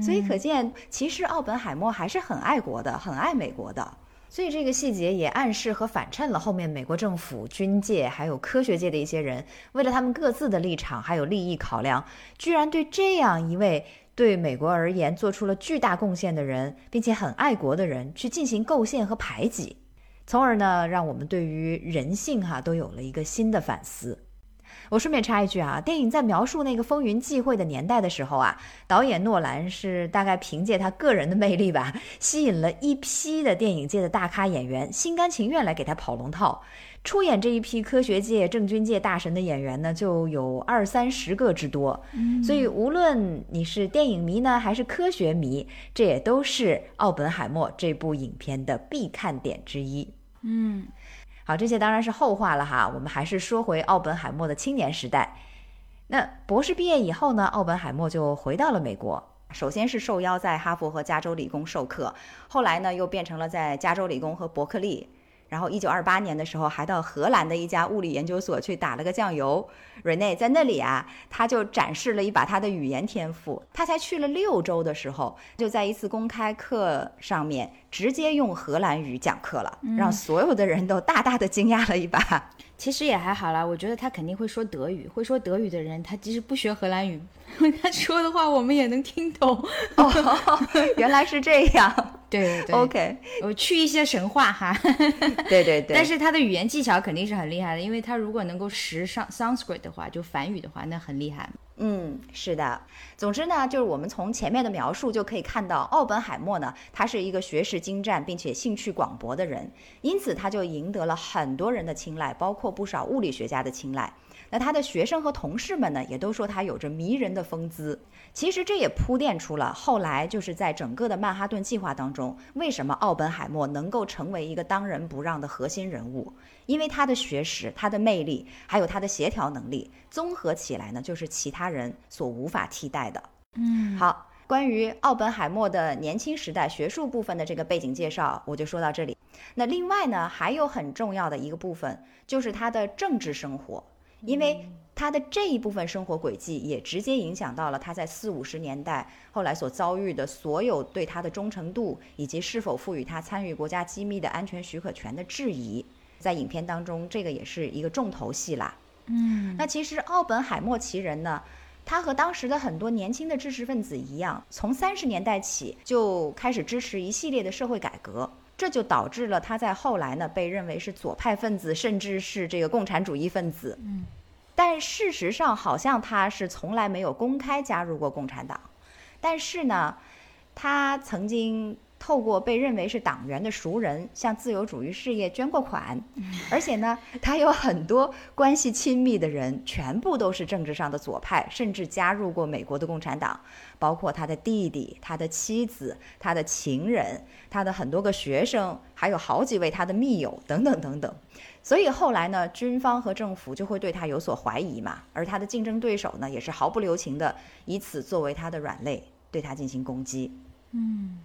所以可见，其实奥本海默还是很爱国的，很爱美国的。所以这个细节也暗示和反衬了后面美国政府、军界还有科学界的一些人，为了他们各自的立场还有利益考量，居然对这样一位对美国而言做出了巨大贡献的人，并且很爱国的人去进行构陷和排挤。从而呢，让我们对于人性哈都有了一个新的反思。我顺便插一句啊，电影在描述那个风云际会的年代的时候啊，导演诺兰是大概凭借他个人的魅力吧，吸引了一批的电影界的大咖演员，心甘情愿来给他跑龙套。出演这一批科学界、政军界大神的演员呢，就有二三十个之多。所以，无论你是电影迷呢，还是科学迷，这也都是《奥本海默》这部影片的必看点之一。嗯，好，这些当然是后话了哈。我们还是说回奥本海默的青年时代。那博士毕业以后呢，奥本海默就回到了美国。首先是受邀在哈佛和加州理工授课，后来呢又变成了在加州理工和伯克利。然后，一九二八年的时候，还到荷兰的一家物理研究所去打了个酱油。Rene 在那里啊，他就展示了一把他的语言天赋。他才去了六周的时候，就在一次公开课上面直接用荷兰语讲课了，让所有的人都大大的惊讶了一把。其实也还好啦，我觉得他肯定会说德语。会说德语的人，他即使不学荷兰语，他说的话我们也能听懂。哦，原来是这样。对对 OK，我去一些神话哈，对对对。但是他的语言技巧肯定是很厉害的，因为他如果能够识上 Sanskrit 的话，就梵语的话，那很厉害。嗯，是的。总之呢，就是我们从前面的描述就可以看到，奥本海默呢，他是一个学识精湛并且兴趣广博的人，因此他就赢得了很多人的青睐，包括不少物理学家的青睐。那他的学生和同事们呢，也都说他有着迷人的风姿。其实这也铺垫出了后来就是在整个的曼哈顿计划当中，为什么奥本海默能够成为一个当仁不让的核心人物？因为他的学识、他的魅力，还有他的协调能力，综合起来呢，就是其他人所无法替代的。嗯，好，关于奥本海默的年轻时代学术部分的这个背景介绍，我就说到这里。那另外呢，还有很重要的一个部分，就是他的政治生活。因为他的这一部分生活轨迹也直接影响到了他在四五十年代后来所遭遇的所有对他的忠诚度以及是否赋予他参与国家机密的安全许可权的质疑，在影片当中，这个也是一个重头戏啦。嗯，那其实奥本海默其人呢，他和当时的很多年轻的知识分子一样，从三十年代起就开始支持一系列的社会改革，这就导致了他在后来呢被认为是左派分子，甚至是这个共产主义分子。嗯，但事实上好像他是从来没有公开加入过共产党，但是呢，他曾经。透过被认为是党员的熟人向自由主义事业捐过款，而且呢，他有很多关系亲密的人，全部都是政治上的左派，甚至加入过美国的共产党，包括他的弟弟、他的妻子、他的情人、他的很多个学生，还有好几位他的密友等等等等。所以后来呢，军方和政府就会对他有所怀疑嘛，而他的竞争对手呢，也是毫不留情的以此作为他的软肋，对他进行攻击。嗯。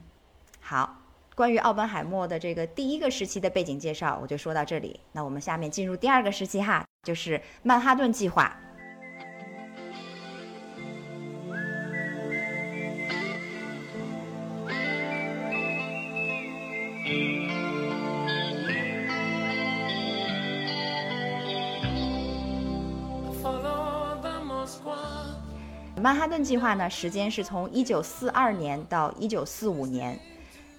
好，关于奥本海默的这个第一个时期的背景介绍，我就说到这里。那我们下面进入第二个时期哈，就是曼哈顿计划。曼哈顿计划呢，时间是从一九四二年到一九四五年。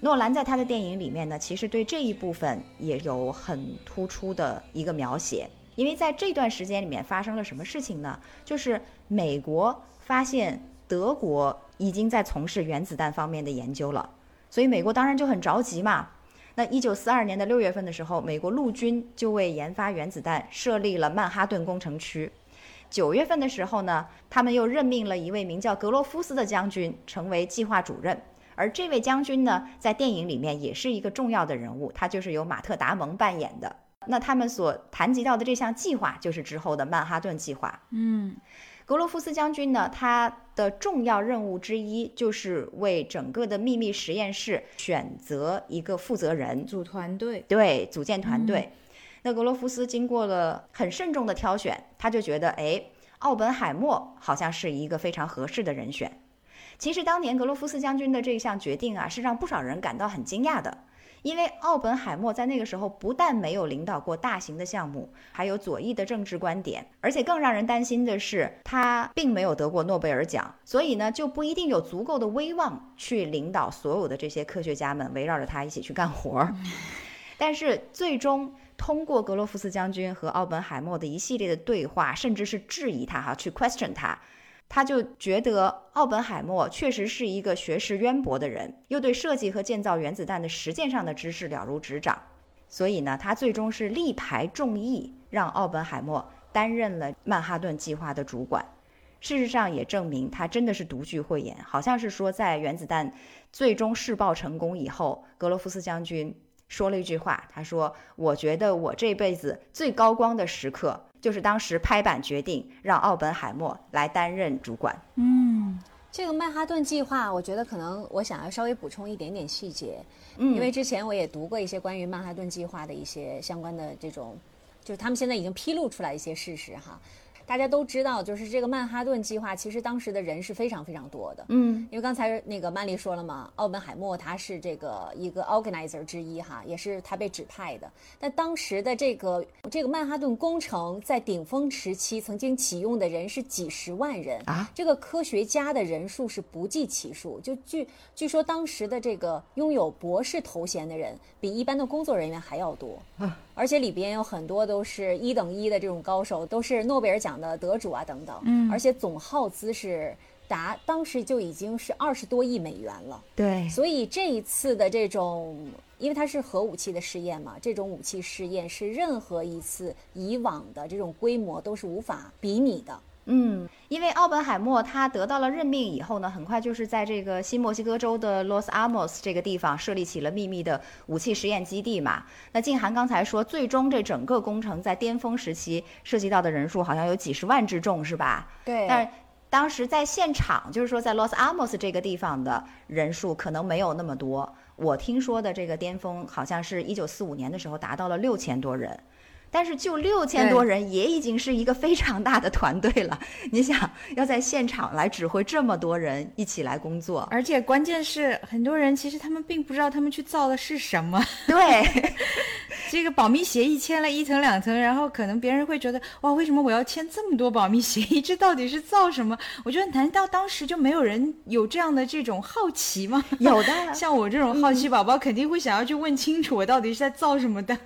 诺兰在他的电影里面呢，其实对这一部分也有很突出的一个描写，因为在这段时间里面发生了什么事情呢？就是美国发现德国已经在从事原子弹方面的研究了，所以美国当然就很着急嘛。那一九四二年的六月份的时候，美国陆军就为研发原子弹设立了曼哈顿工程区。九月份的时候呢，他们又任命了一位名叫格罗夫斯的将军成为计划主任。而这位将军呢，在电影里面也是一个重要的人物，他就是由马特·达蒙扮演的。那他们所谈及到的这项计划，就是之后的曼哈顿计划。嗯，格罗夫斯将军呢，他的重要任务之一就是为整个的秘密实验室选择一个负责人，组团队，对，组建团队。那格罗夫斯经过了很慎重的挑选，他就觉得，哎，奥本海默好像是一个非常合适的人选。其实当年格罗夫斯将军的这一项决定啊，是让不少人感到很惊讶的，因为奥本海默在那个时候不但没有领导过大型的项目，还有左翼的政治观点，而且更让人担心的是，他并没有得过诺贝尔奖，所以呢，就不一定有足够的威望去领导所有的这些科学家们围绕着他一起去干活儿。但是最终通过格罗夫斯将军和奥本海默的一系列的对话，甚至是质疑他哈，去 question 他。他就觉得奥本海默确实是一个学识渊博的人，又对设计和建造原子弹的实践上的知识了如指掌，所以呢，他最终是力排众议，让奥本海默担任了曼哈顿计划的主管。事实上也证明他真的是独具慧眼，好像是说在原子弹最终试爆成功以后，格罗夫斯将军说了一句话，他说：“我觉得我这辈子最高光的时刻。”就是当时拍板决定让奥本海默来担任主管。嗯，这个曼哈顿计划，我觉得可能我想要稍微补充一点点细节，嗯，因为之前我也读过一些关于曼哈顿计划的一些相关的这种，就是他们现在已经披露出来一些事实哈。大家都知道，就是这个曼哈顿计划，其实当时的人是非常非常多的。嗯，因为刚才那个曼丽说了嘛，奥本海默他是这个一个 organizer 之一哈，也是他被指派的。但当时的这个这个曼哈顿工程在顶峰时期曾经启用的人是几十万人啊，这个科学家的人数是不计其数。就据据说当时的这个拥有博士头衔的人比一般的工作人员还要多。而且里边有很多都是一等一的这种高手，都是诺贝尔奖的得主啊等等。嗯，而且总耗资是达当时就已经是二十多亿美元了。对，所以这一次的这种，因为它是核武器的试验嘛，这种武器试验是任何一次以往的这种规模都是无法比拟的。嗯，因为奥本海默他得到了任命以后呢，很快就是在这个新墨西哥州的 Los Alamos 这个地方设立起了秘密的武器实验基地嘛。那静涵刚才说，最终这整个工程在巅峰时期涉及到的人数好像有几十万之众，是吧？对但是当时在现场，就是说在 Los Alamos 这个地方的人数可能没有那么多。我听说的这个巅峰好像是一九四五年的时候达到了六千多人。但是就六千多人也已经是一个非常大的团队了。你想要在现场来指挥这么多人一起来工作，而且关键是很多人其实他们并不知道他们去造的是什么。对，这个保密协议签了一层两层，然后可能别人会觉得哇，为什么我要签这么多保密协议？这到底是造什么？我觉得难道当时就没有人有这样的这种好奇吗？有的，像我这种好奇宝宝肯定会想要去问清楚，我到底是在造什么的。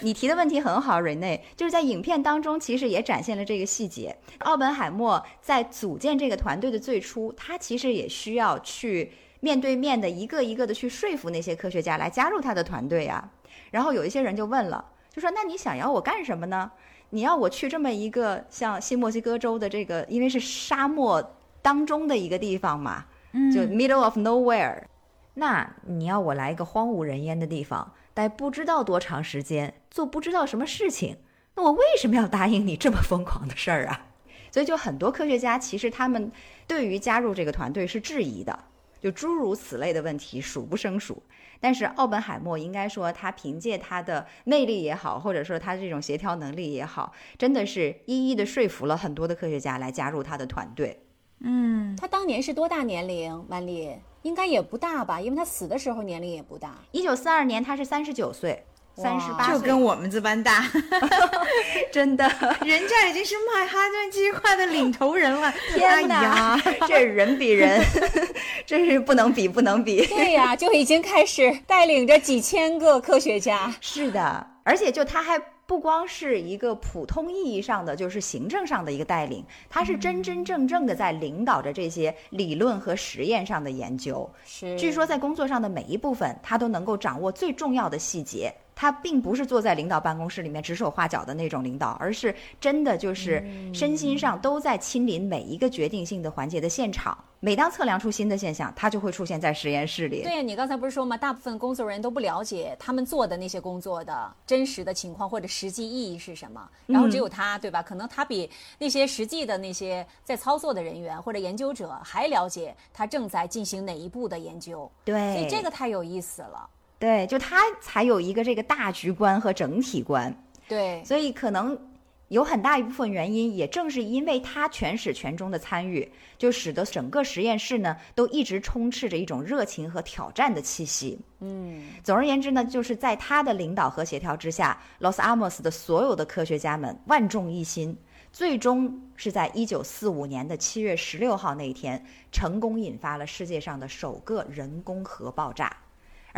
你提的问题很好，Rene，就是在影片当中其实也展现了这个细节。奥本海默在组建这个团队的最初，他其实也需要去面对面的一个一个的去说服那些科学家来加入他的团队啊。然后有一些人就问了，就说：“那你想要我干什么呢？你要我去这么一个像新墨西哥州的这个，因为是沙漠当中的一个地方嘛，就 middle of nowhere。那你要我来一个荒无人烟的地方，待不知道多长时间，做不知道什么事情，那我为什么要答应你这么疯狂的事儿啊？所以就很多科学家其实他们对于加入这个团队是质疑的，就诸如此类的问题数不胜数。但是奥本海默应该说，他凭借他的魅力也好，或者说他这种协调能力也好，真的是一一的说服了很多的科学家来加入他的团队。嗯，他当年是多大年龄？曼丽应该也不大吧，因为他死的时候年龄也不大。一九四二年他是三十九岁，三十八就，跟我们这般大，真的。人家已经是曼哈顿计划的领头人了。天哪，这人比人，真是不能比，不能比。对呀、就已经开始带领着几千个科学家。是的，而且就他还不光是一个普通意义上的，就是行政上的一个带领，他是真真正正的在领导着这些理论和实验上的研究。是，据说在工作上的每一部分，他都能够掌握最重要的细节。他并不是坐在领导办公室里面指手画脚的那种领导，而是真的就是身心上都在亲临每一个决定性的环节的现场。每当测量出新的现象，他就会出现在实验室里。对呀，你刚才不是说吗？大部分工作人员都不了解他们做的那些工作的真实的情况或者实际意义是什么，然后只有他，对吧？可能他比那些实际的那些在操作的人员或者研究者还了解他正在进行哪一步的研究。对，所以这个太有意思了。对，就他才有一个这个大局观和整体观。对，所以可能有很大一部分原因，也正是因为他全始全终的参与，就使得整个实验室呢都一直充斥着一种热情和挑战的气息。嗯，总而言之呢，就是在他的领导和协调之下，Los Alamos 的所有的科学家们万众一心，最终是在一九四五年的七月十六号那一天，成功引发了世界上的首个人工核爆炸。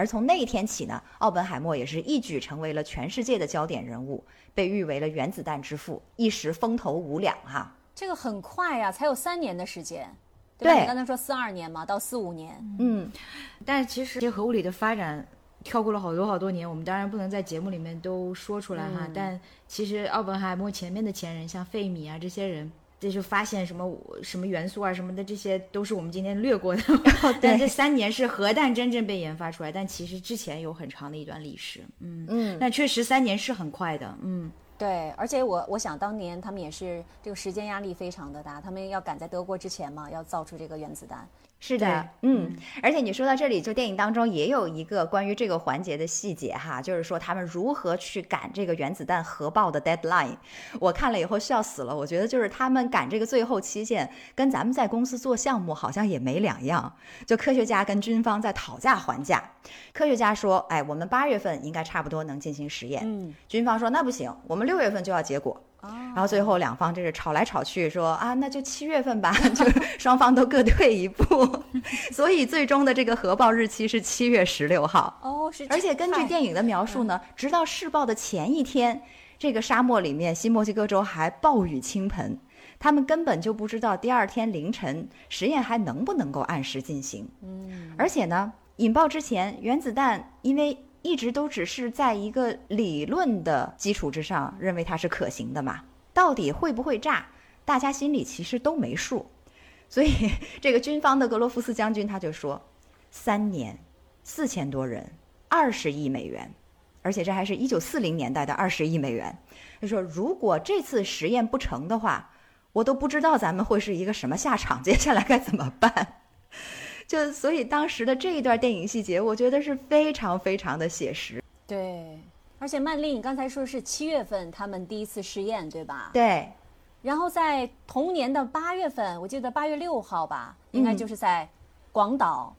而从那一天起呢，奥本海默也是一举成为了全世界的焦点人物，被誉为了原子弹之父，一时风头无两哈。这个很快呀、才有三年的时间。对？对你刚才说四二年嘛，到四五年，嗯，但是其实这核物理的发展跳过了好多好多年，我们当然不能在节目里面都说出来哈。但其实奥本海默前面的前人，像费米啊这些人。这就发现什么什么元素啊什么的，这些都是我们今天略过的。但这三年是核弹真正被研发出来，但其实之前有很长的一段历史。嗯嗯那确实三年是很快的。嗯，对，而且我我想当年他们也是这个时间压力非常的大，他们要赶在德国之前嘛，要造出这个原子弹。是的，嗯，而且你说到这里，就电影当中也有一个关于这个环节的细节哈，就是说他们如何去赶这个原子弹核爆的 deadline。我看了以后笑死了，我觉得就是他们赶这个最后期限，跟咱们在公司做项目好像也没两样。就科学家跟军方在讨价还价，科学家说，哎，我们八月份应该差不多能进行实验。嗯，军方说那不行，我们六月份就要结果。然后最后两方就是吵来吵去，说啊，那就七月份吧，就双方都各退一步，所以最终的这个核爆日期是七月十六号。哦，是，而且根据电影的描述呢，直到试爆的前一天，这个沙漠里面新墨西哥州还暴雨倾盆，他们根本就不知道第二天凌晨实验还能不能够按时进行。嗯，而且呢，引爆之前，原子弹因为一直都只是在一个理论的基础之上，认为它是可行的嘛。到底会不会炸，大家心里其实都没数。所以 这个军方的格罗夫斯将军他就说：“三年，四千多人，二十亿美元，而且这还是一九四零年代的二十亿美元。”他说：“如果这次实验不成的话，我都不知道咱们会是一个什么下场，接下来该怎么办。”就所以当时的这一段电影细节，我觉得是非常非常的写实。对，而且曼丽，你刚才说是七月份他们第一次试验，对吧？对，然后在同年的八月份，我记得八月六号吧，应该就是在广岛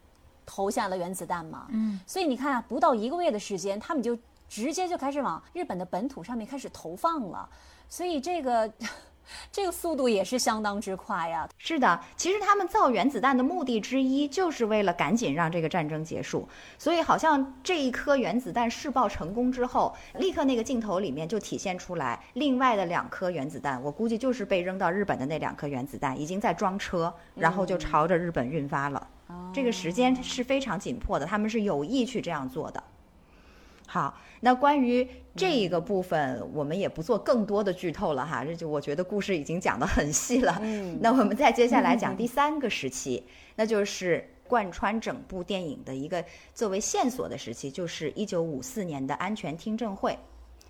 投下了原子弹嘛。嗯，所以你看啊，不到一个月的时间，他们就直接就开始往日本的本土上面开始投放了，所以这个。这个速度也是相当之快呀！是的，其实他们造原子弹的目的之一，就是为了赶紧让这个战争结束。所以，好像这一颗原子弹试爆成功之后，立刻那个镜头里面就体现出来，另外的两颗原子弹，我估计就是被扔到日本的那两颗原子弹，已经在装车，然后就朝着日本运发了。这个时间是非常紧迫的，他们是有意去这样做的。好，那关于这一个部分，我们也不做更多的剧透了哈。这就我觉得故事已经讲得很细了。嗯，那我们再接下来讲第三个时期，那就是贯穿整部电影的一个作为线索的时期，就是一九五四年的安全听证会。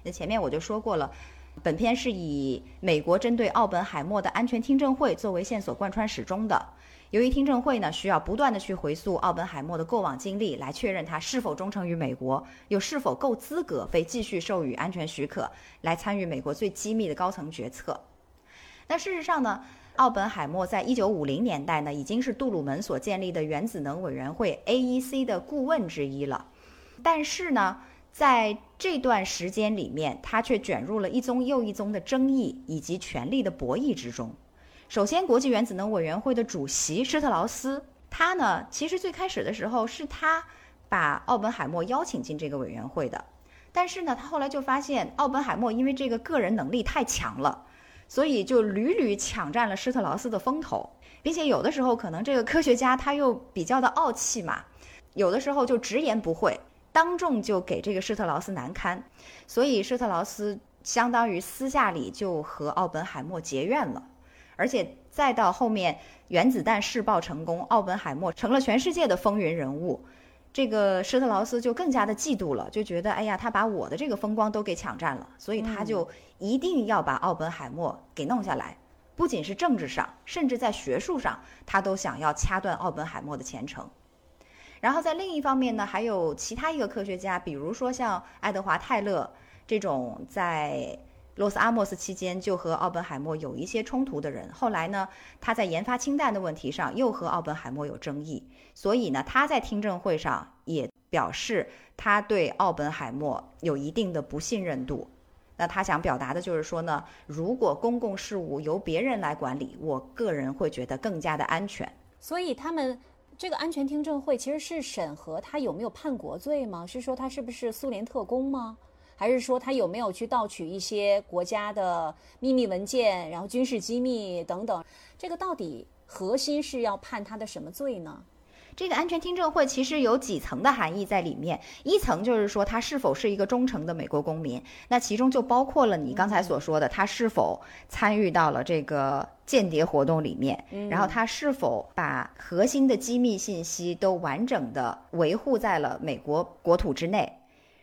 那前面我就说过了，本片是以美国针对奥本海默的安全听证会作为线索贯穿始终的。由于听证会呢需要不断的去回溯奥本海默的过往经历，来确认他是否忠诚于美国，又是否够资格被继续授予安全许可，来参与美国最机密的高层决策。那事实上呢，奥本海默在一九五零年代呢已经是杜鲁门所建立的原子能委员会 AEC 的顾问之一了，但是呢，在这段时间里面，他却卷入了一宗又一宗的争议以及权力的博弈之中。首先，国际原子能委员会的主席施特劳斯，他呢，其实最开始的时候是他把奥本海默邀请进这个委员会的，但是呢，他后来就发现奥本海默因为这个个人能力太强了，所以就屡屡抢占了施特劳斯的风头，并且有的时候可能这个科学家他又比较的傲气嘛，有的时候就直言不讳，当众就给这个施特劳斯难堪，所以施特劳斯相当于私下里就和奥本海默结怨了。而且再到后面，原子弹试爆成功，奥本海默成了全世界的风云人物，这个施特劳斯就更加的嫉妒了，就觉得哎呀，他把我的这个风光都给抢占了，所以他就一定要把奥本海默给弄下来。不仅是政治上，甚至在学术上，他都想要掐断奥本海默的前程。然后在另一方面呢，还有其他一个科学家，比如说像爱德华泰勒这种在。洛斯阿莫斯期间就和奥本海默有一些冲突的人，后来呢，他在研发氢弹的问题上又和奥本海默有争议，所以呢，他在听证会上也表示他对奥本海默有一定的不信任度。那他想表达的就是说呢，如果公共事务由别人来管理，我个人会觉得更加的安全。所以他们这个安全听证会其实是审核他有没有叛国罪吗？是说他是不是苏联特工吗？还是说他有没有去盗取一些国家的秘密文件，然后军事机密等等？这个到底核心是要判他的什么罪呢？这个安全听证会其实有几层的含义在里面。一层就是说他是否是一个忠诚的美国公民，那其中就包括了你刚才所说的他是否参与到了这个间谍活动里面，然后他是否把核心的机密信息都完整的维护在了美国国土之内。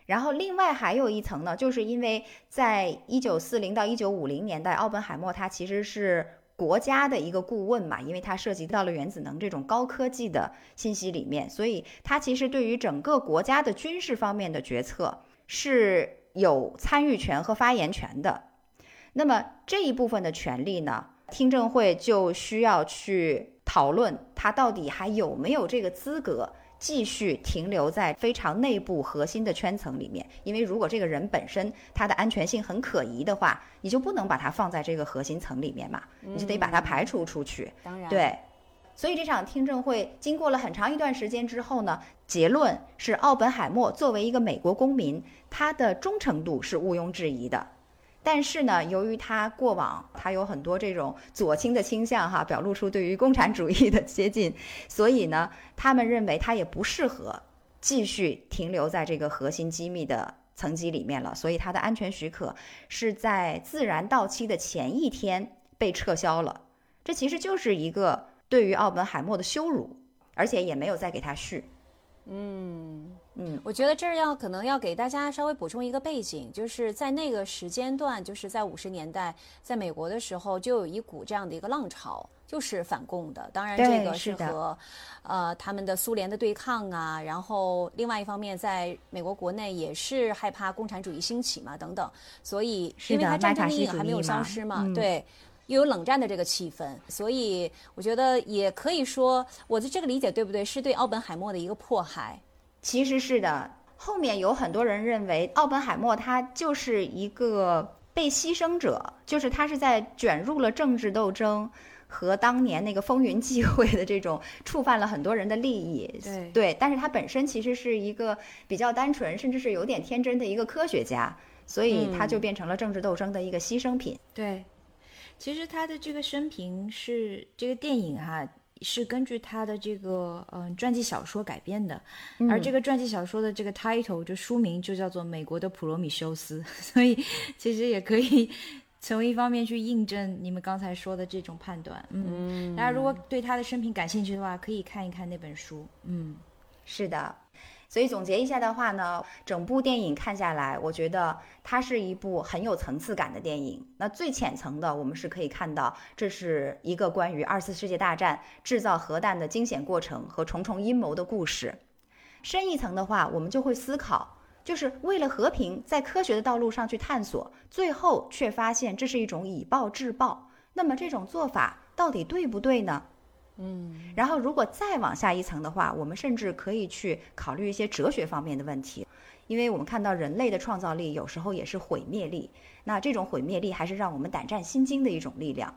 然后，另外还有一层呢，就是因为在一九四零到一九五零年代，奥本海默他其实是国家的一个顾问嘛，因为它涉及到了原子能这种高科技的信息里面，所以他其实对于整个国家的军事方面的决策是有参与权和发言权的。那么这一部分的权利呢，听证会就需要去讨论他到底还有没有这个资格。继续停留在非常内部核心的圈层里面，因为如果这个人本身他的安全性很可疑的话，你就不能把他放在这个核心层里面嘛，你就得把他排除出去。当然，对。所以这场听证会经过了很长一段时间之后呢，结论是奥本海默作为一个美国公民，他的忠诚度是毋庸置疑的。但是呢，由于他过往他有很多这种左倾的倾向哈，表露出对于共产主义的接近，所以呢，他们认为他也不适合继续停留在这个核心机密的层级里面了，所以他的安全许可是在自然到期的前一天被撤销了。这其实就是一个对于奥本海默的羞辱，而且也没有再给他续。嗯。嗯，我觉得这儿要可能要给大家稍微补充一个背景，就是在那个时间段，就是在五十年代，在美国的时候，就有一股这样的一个浪潮，就是反共的。当然，这个是和，呃，他们的苏联的对抗啊。然后，另外一方面，在美国国内也是害怕共产主义兴起嘛，等等。所以，因为它战争阴影还没有消失嘛，对，又有冷战的这个气氛，所以我觉得也可以说，我的这个理解对不对？是对奥本海默的一个迫害。其实是的，后面有很多人认为奥本海默他就是一个被牺牲者，就是他是在卷入了政治斗争和当年那个风云际会的这种触犯了很多人的利益。对对，但是他本身其实是一个比较单纯，甚至是有点天真的一个科学家，所以他就变成了政治斗争的一个牺牲品。对，其实他的这个生平是这个电影哈。是根据他的这个嗯传记小说改编的，而这个传记小说的这个 title 就书名就叫做《美国的普罗米修斯》，所以其实也可以从一方面去印证你们刚才说的这种判断。嗯，大家如果对他的生平感兴趣的话，可以看一看那本书。嗯，是的。所以总结一下的话呢，整部电影看下来，我觉得它是一部很有层次感的电影。那最浅层的，我们是可以看到，这是一个关于二次世界大战制造核弹的惊险过程和重重阴谋的故事。深一层的话，我们就会思考，就是为了和平，在科学的道路上去探索，最后却发现这是一种以暴制暴。那么这种做法到底对不对呢？嗯，然后如果再往下一层的话，我们甚至可以去考虑一些哲学方面的问题，因为我们看到人类的创造力有时候也是毁灭力，那这种毁灭力还是让我们胆战心惊的一种力量。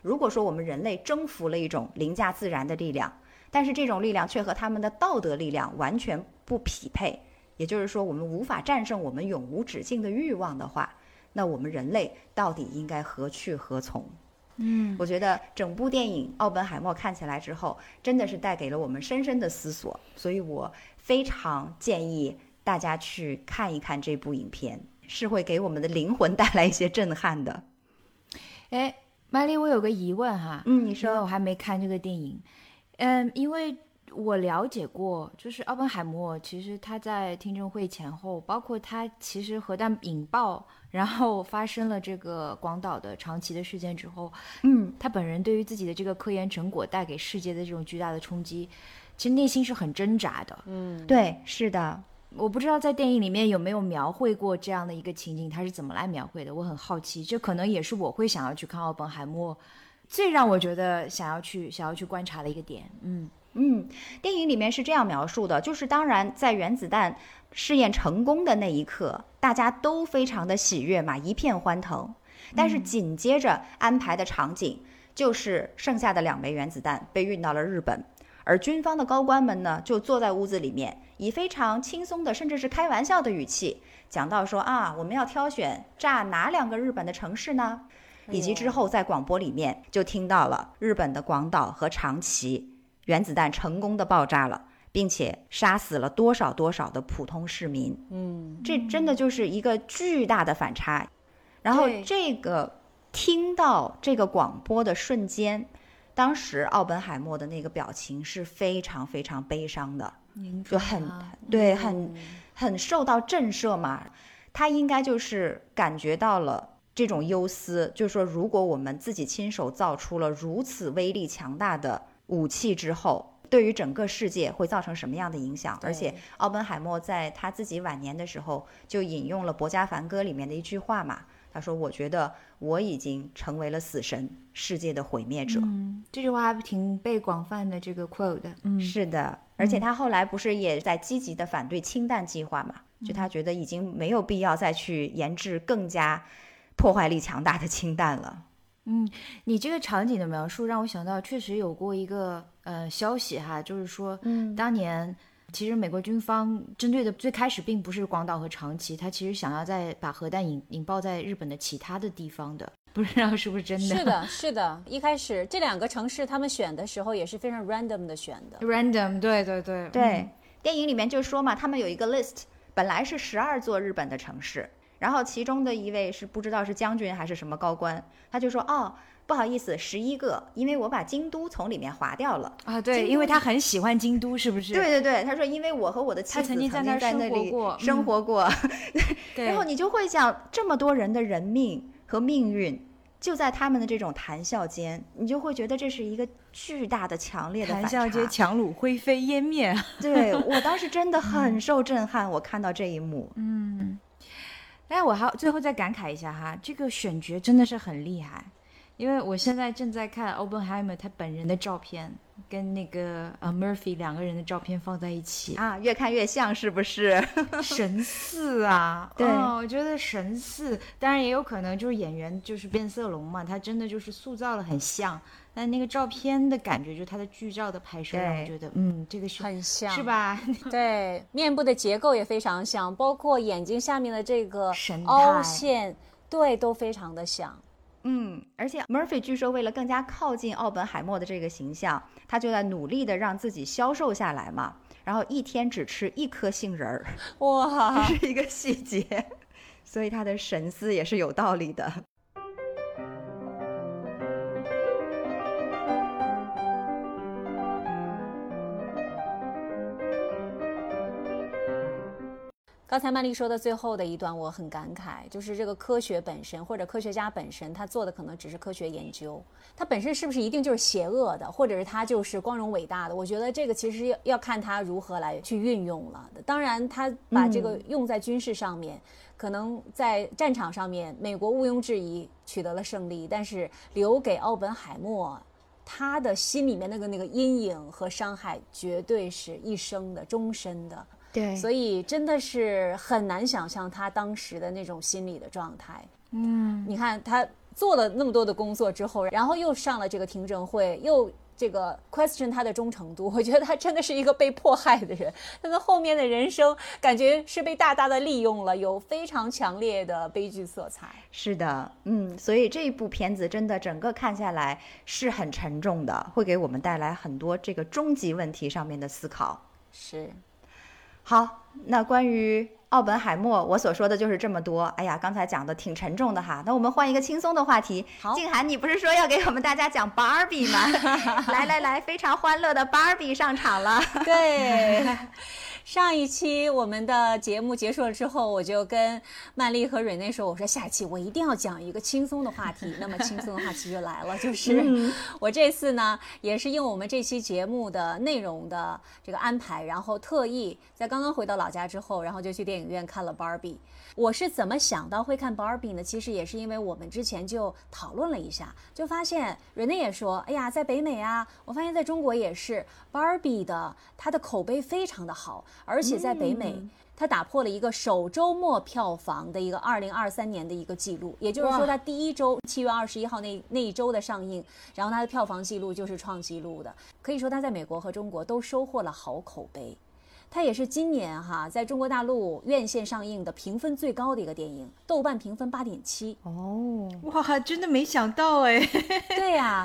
如果说我们人类征服了一种凌驾自然的力量，但是这种力量却和他们的道德力量完全不匹配，也就是说我们无法战胜我们永无止境的欲望的话，那我们人类到底应该何去何从？嗯，我觉得整部电影《奥本海默》看起来之后，真的是带给了我们深深的思索，所以我非常建议大家去看一看这部影片，是会给我们的灵魂带来一些震撼的。哎，玛丽，我有个疑问哈，嗯，你说我还没看这个电影，嗯，因为。我了解过，就是奥本海默，其实他在听证会前后，包括他其实核弹引爆，然后发生了这个广岛的长崎的事件之后，嗯，他本人对于自己的这个科研成果带给世界的这种巨大的冲击，其实内心是很挣扎的。嗯，对，是的，我不知道在电影里面有没有描绘过这样的一个情景，他是怎么来描绘的？我很好奇，这可能也是我会想要去看奥本海默，最让我觉得想要去想要去观察的一个点。嗯。嗯，电影里面是这样描述的，就是当然在原子弹试验成功的那一刻，大家都非常的喜悦嘛，一片欢腾。但是紧接着安排的场景就是剩下的两枚原子弹被运到了日本，而军方的高官们呢就坐在屋子里面，以非常轻松的甚至是开玩笑的语气讲到说啊，我们要挑选炸哪两个日本的城市呢？以及之后在广播里面就听到了日本的广岛和长崎。原子弹成功的爆炸了，并且杀死了多少多少的普通市民？嗯，这真的就是一个巨大的反差。然后这个听到这个广播的瞬间，当时奥本海默的那个表情是非常非常悲伤的，就很对，很很受到震慑嘛。他应该就是感觉到了这种忧思，就是说，如果我们自己亲手造出了如此威力强大的武器之后，对于整个世界会造成什么样的影响？而且，奥本海默在他自己晚年的时候就引用了《伯家凡歌》里面的一句话嘛，他说：“我觉得我已经成为了死神，世界的毁灭者。”嗯，这句话还挺被广泛的这个 quote 的。嗯，是的，而且他后来不是也在积极的反对氢弹计划嘛？就他觉得已经没有必要再去研制更加。破坏力强大的氢弹了。嗯，你这个场景的描述让我想到，确实有过一个呃消息哈，就是说，嗯，当年其实美国军方针对的最开始并不是广岛和长崎，他其实想要再把核弹引引爆在日本的其他的地方的，不知道是不是真的？是的，是的。一开始这两个城市他们选的时候也是非常 random 的选的，random，对对对对。电影里面就说嘛，他们有一个 list，本来是十二座日本的城市。然后其中的一位是不知道是将军还是什么高官，他就说：“哦，不好意思，十一个，因为我把京都从里面划掉了啊。”对，因为他很喜欢京都，是不是？对对对，他说：“因为我和我的妻子曾经在那里生活过。”然后你就会想，这么多人的人命和命运就在他们的这种谈笑间，你就会觉得这是一个巨大的、强烈的谈笑间，强弩灰飞烟灭。对我当时真的很受震撼，我看到这一幕，嗯。哎，我还最后再感慨一下哈，这个选角真的是很厉害，因为我现在正在看 Openheimer 他本人的照片，跟那个呃 Murphy 两个人的照片放在一起啊，越看越像，是不是？神似啊！对，我觉得神似，当然也有可能就是演员就是变色龙嘛，他真的就是塑造了很像。但那个照片的感觉，就它的剧照的拍摄，让我觉得，嗯，这个是很像，是吧？对，面部的结构也非常像，包括眼睛下面的这个凹陷，对，都非常的像。嗯，而且 Murphy 据说为了更加靠近奥本海默的这个形象，他就在努力的让自己消瘦下来嘛，然后一天只吃一颗杏仁儿，哇，这是一个细节，所以他的神思也是有道理的。刚才曼丽说的最后的一段，我很感慨，就是这个科学本身或者科学家本身，他做的可能只是科学研究，他本身是不是一定就是邪恶的，或者是他就是光荣伟大的？我觉得这个其实要要看他如何来去运用了。当然，他把这个用在军事上面，可能在战场上面，美国毋庸置疑取得了胜利，但是留给奥本海默，他的心里面那个那个阴影和伤害，绝对是一生的、终身的。对，所以真的是很难想象他当时的那种心理的状态。嗯，你看他做了那么多的工作之后，然后又上了这个听证会，又这个 question 他的忠诚度，我觉得他真的是一个被迫害的人。他的后面的人生感觉是被大大的利用了，有非常强烈的悲剧色彩。是的，嗯，所以这一部片子真的整个看下来是很沉重的，会给我们带来很多这个终极问题上面的思考。是。好，那关于奥本海默，我所说的就是这么多。哎呀，刚才讲的挺沉重的哈，那我们换一个轻松的话题。静涵，你不是说要给我们大家讲芭比吗？来来来，非常欢乐的芭比上场了。对。上一期我们的节目结束了之后，我就跟曼丽和蕊内说：“我说下期我一定要讲一个轻松的话题。”那么轻松的话题就来了，就是 我这次呢，也是应我们这期节目的内容的这个安排，然后特意在刚刚回到老家之后，然后就去电影院看了《Barbie》。我是怎么想到会看 Barbie 呢？其实也是因为我们之前就讨论了一下，就发现瑞内也说：“哎呀，在北美啊，我发现在中国也是 Barbie 的，它的口碑非常的好，而且在北美，它打破了一个首周末票房的一个二零二三年的一个记录。也就是说，它第一周七月二十一号那那一周的上映，然后它的票房记录就是创纪录的。可以说，它在美国和中国都收获了好口碑。”它也是今年哈在中国大陆院线上映的评分最高的一个电影，豆瓣评分八点七。哦，哇，真的没想到哎。对呀，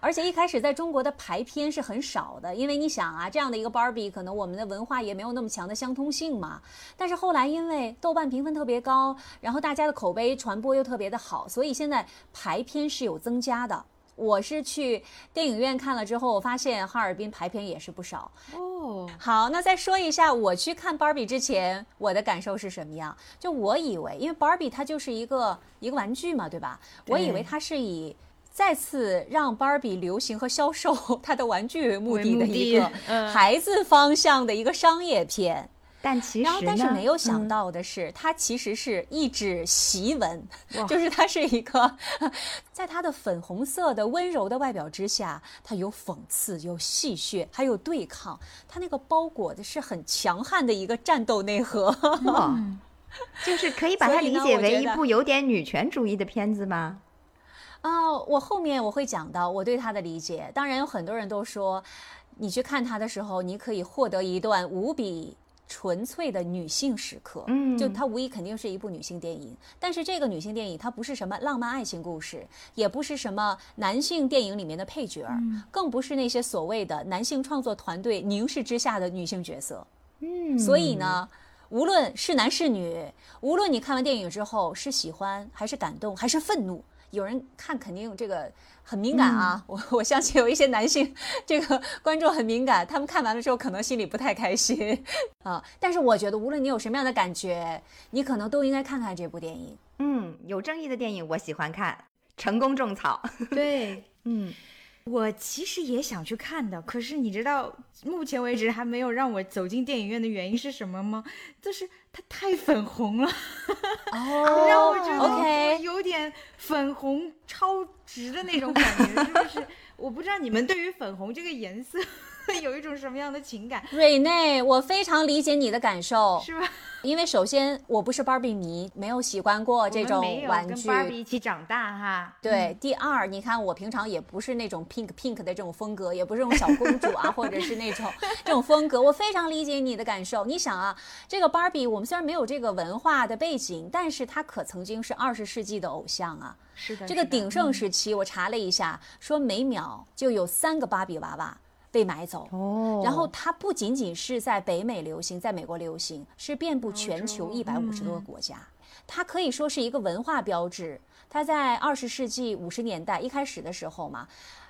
而且一开始在中国的排片是很少的，因为你想啊，这样的一个 Barbie，可能我们的文化也没有那么强的相通性嘛。但是后来因为豆瓣评分特别高，然后大家的口碑传播又特别的好，所以现在排片是有增加的。我是去电影院看了之后，我发现哈尔滨排片也是不少。哦，好，那再说一下我去看 Barbie 之前我的感受是什么样？就我以为，因为 Barbie 它就是一个一个玩具嘛，对吧？我以为它是以再次让 Barbie 流行和销售 它的玩具为目的的一个孩子方向的一个商业片。但其实，然后但是没有想到的是，它其实是一纸檄文，就是它是一个，在它的粉红色的温柔的外表之下，它有讽刺，有戏谑，还有对抗。它那个包裹的是很强悍的一个战斗内核，就是可以把它理解为一部有点女权主义的片子吗？啊，我后面我会讲到我对她的理解。当然有很多人都说，你去看她的时候，你可以获得一段无比。纯粹的女性时刻，嗯，就它无疑肯定是一部女性电影，但是这个女性电影它不是什么浪漫爱情故事，也不是什么男性电影里面的配角，更不是那些所谓的男性创作团队凝视之下的女性角色，嗯，所以呢，无论是男是女，无论你看完电影之后是喜欢还是感动还是愤怒，有人看肯定这个。很敏感啊，我我相信有一些男性这个观众很敏感，他们看完了之后可能心里不太开心啊。但是我觉得无论你有什么样的感觉，你可能都应该看看这部电影。嗯，有争议的电影我喜欢看，成功种草。对，嗯。我其实也想去看的，可是你知道目前为止还没有让我走进电影院的原因是什么吗？就是它太粉红了，哦，让我觉得有点粉红超值的那种感觉，是不是？我不知道你们对于粉红这个颜色。有一种什么样的情感？瑞内，我非常理解你的感受，是吧？因为首先我不是芭比迷，没有喜欢过这种玩具。跟芭比一起长大哈。对，第二，你看我平常也不是那种 pink pink 的这种风格，也不是那种小公主啊，或者是那种这种风格。我非常理解你的感受。你想啊，这个芭比，我们虽然没有这个文化的背景，但是它可曾经是二十世纪的偶像啊。是的。这个鼎盛时期，我查了一下，说每秒就有三个芭比娃娃。被买走，然后它不仅仅是在北美流行，在美国流行，是遍布全球一百五十多个国家。它可以说是一个文化标志。它在二十世纪五十年代一开始的时候嘛，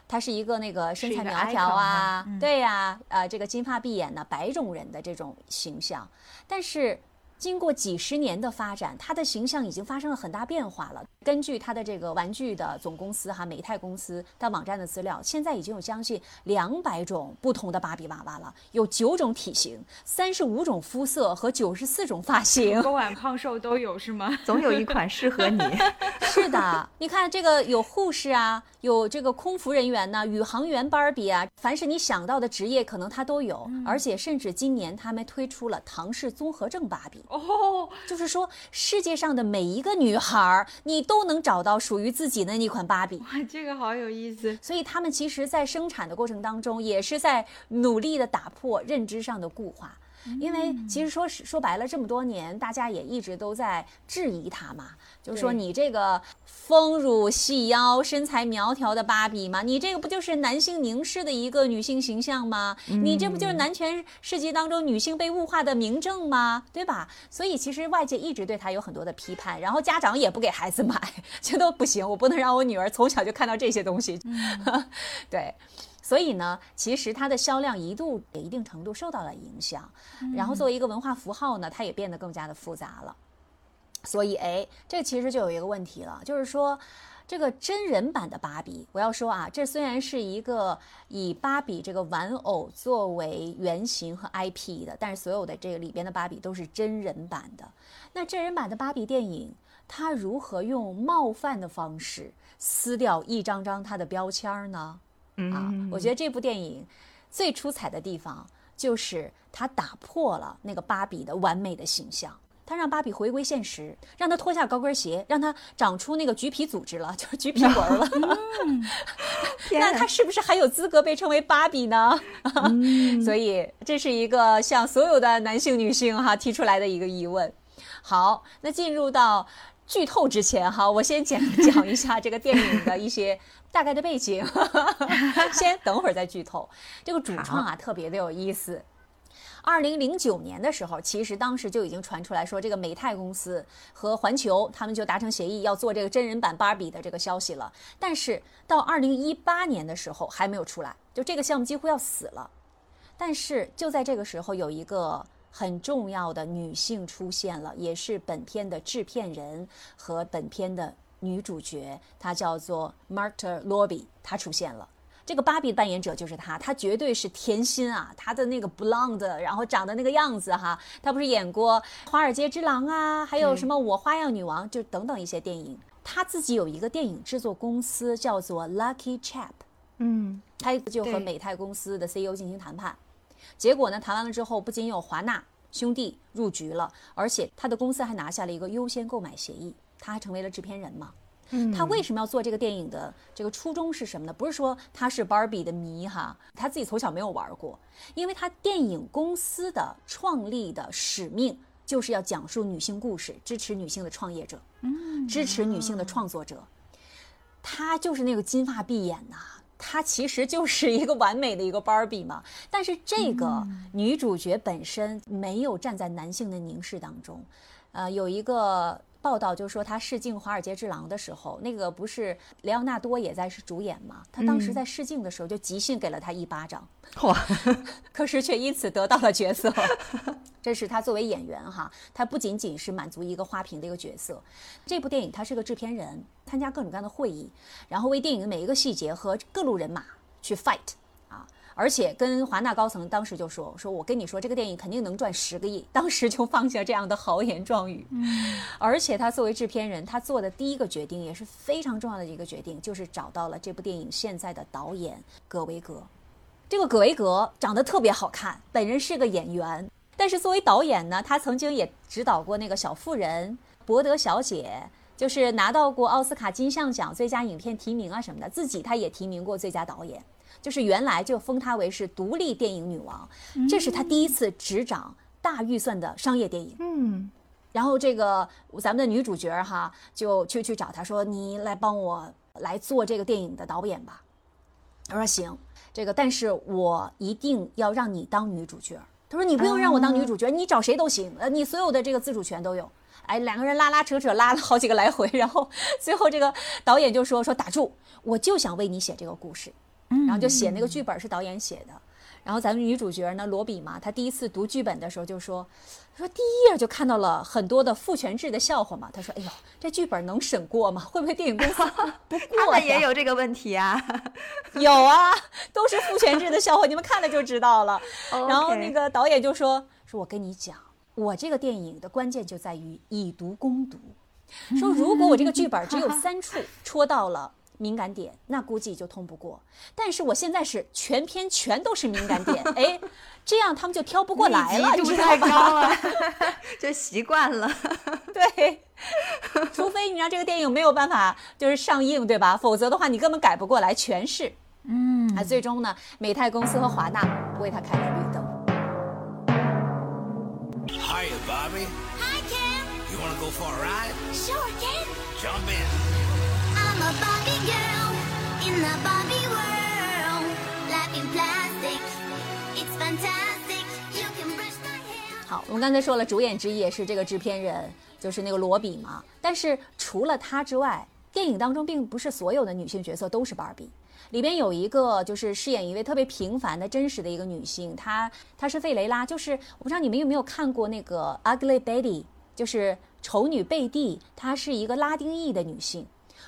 它是一个那个身材苗条啊，对呀，呃，这个金发碧眼的白种人的这种形象，但是。经过几十年的发展，它的形象已经发生了很大变化了。根据它的这个玩具的总公司哈美泰公司的网站的资料，现在已经有将近两百种不同的芭比娃娃了，有九种体型、三十五种肤色和九十四种发型，高矮胖瘦都有是吗？总有一款适合你。是的，你看这个有护士啊，有这个空服人员呢，宇航员芭比啊，凡是你想到的职业，可能它都有。而且甚至今年他们推出了唐氏综合症芭比。哦，就是说，世界上的每一个女孩，你都能找到属于自己的那款芭比。哇，这个好有意思。所以他们其实，在生产的过程当中，也是在努力的打破认知上的固化。因为其实说说白了，这么多年，大家也一直都在质疑她嘛。就是说，你这个丰乳细腰、身材苗条的芭比嘛？你这个不就是男性凝视的一个女性形象吗？你这不就是男权世界当中女性被物化的明证吗？对吧？所以其实外界一直对他有很多的批判，然后家长也不给孩子买，觉得不行，我不能让我女儿从小就看到这些东西。对，所以呢，其实它的销量一度也一定程度受到了影响。然后作为一个文化符号呢，它也变得更加的复杂了。所以，哎，这其实就有一个问题了，就是说，这个真人版的芭比，我要说啊，这虽然是一个以芭比这个玩偶作为原型和 IP 的，但是所有的这个里边的芭比都是真人版的。那真人版的芭比电影，它如何用冒犯的方式撕掉一张张它的标签呢？啊，我觉得这部电影最出彩的地方就是它打破了那个芭比的完美的形象。他让芭比回归现实，让她脱下高跟鞋，让她长出那个橘皮组织了，就是橘皮纹了。那她是不是还有资格被称为芭比呢？所以这是一个向所有的男性、女性哈提出来的一个疑问。好，那进入到剧透之前哈，我先讲讲一下这个电影的一些 大概的背景。先等会儿再剧透。这个主创啊，特别的有意思。二零零九年的时候，其实当时就已经传出来说，这个美泰公司和环球他们就达成协议要做这个真人版芭比的这个消息了。但是到二零一八年的时候还没有出来，就这个项目几乎要死了。但是就在这个时候，有一个很重要的女性出现了，也是本片的制片人和本片的女主角，她叫做 Marta Robbie，她出现了。这个芭比扮演者就是她，她绝对是甜心啊！她的那个 blonde，然后长得那个样子哈，她不是演过《华尔街之狼》啊，还有什么《我花样女王》就等等一些电影。她自己有一个电影制作公司叫做 Lucky Chap，嗯，她就和美泰公司的 CEO 进行谈判。结果呢，谈完了之后，不仅有华纳兄弟入局了，而且他的公司还拿下了一个优先购买协议，他还成为了制片人嘛。他为什么要做这个电影的这个初衷是什么呢？不是说他是 Barbie 的迷哈，他自己从小没有玩过，因为他电影公司的创立的使命就是要讲述女性故事，支持女性的创业者，支持女性的创作者。他就是那个金发碧眼呐、她其实就是一个完美的一个 Barbie 嘛。但是这个女主角本身没有站在男性的凝视当中，呃，有一个。报道就说他试镜《华尔街之狼》的时候，那个不是莱昂纳多也在是主演嘛？他当时在试镜的时候就即兴给了他一巴掌，哇，可是却因此得到了角色。这是他作为演员哈，他不仅仅是满足一个花瓶的一个角色。这部电影他是个制片人，参加各种各样的会议，然后为电影的每一个细节和各路人马去 fight 啊。而且跟华纳高层当时就说：“说我跟你说，这个电影肯定能赚十个亿。”当时就放下这样的豪言壮语。嗯，而且他作为制片人，他做的第一个决定也是非常重要的一个决定，就是找到了这部电影现在的导演葛维格。这个葛维格长得特别好看，本人是个演员，但是作为导演呢，他曾经也指导过那个《小妇人》《博德小姐》，就是拿到过奥斯卡金像奖最佳影片提名啊什么的，自己他也提名过最佳导演，就是原来就封她为是独立电影女王，这是她第一次执掌大预算的商业电影。嗯，然后这个咱们的女主角哈，就去去找他说：“你来帮我来做这个电影的导演吧。”他说：“行，这个但是我一定要让你当女主角儿。”他说：“你不用让我当女主角，你找谁都行，呃，你所有的这个自主权都有。”哎，两个人拉拉扯扯拉了好几个来回，然后最后这个导演就说：“说打住，我就想为你写这个故事。”然后就写那个剧本是导演写的。然后咱们女主角呢，罗比嘛，她第一次读剧本的时候就说：“说第一页就看到了很多的父权制的笑话嘛。”她说：“哎呦，这剧本能审过吗？会不会电影公司不过 他？”们也有这个问题啊。有啊，都是父权制的笑话，你们看了就知道了。然后那个导演就说：“说我跟你讲，我这个电影的关键就在于以毒攻毒。说如果我这个剧本只有三处戳到了敏感点，那估计就通不过。但是我现在是全篇全都是敏感点，哎，这样他们就挑不过来了，密集度你知道太高吧？了，就习惯了。对，除非你让这个电影没有办法就是上映，对吧？否则的话，你根本改不过来，全是。嗯啊，最终呢，美泰公司和华纳为他开了绿灯。Hiya, Bobby. Hi, Ken. You wanna go for a ride? Sure, Ken. Jump in. 好，我们刚才说了，主演之一也是这个制片人，就是那个罗比嘛。但是除了他之外，电影当中并不是所有的女性角色都是芭比。里边有一个就是饰演一位特别平凡的真实的一个女性，她她是费雷拉，就是我不知道你们有没有看过那个《Ugly Betty》，就是丑女贝蒂，她是一个拉丁裔的女性。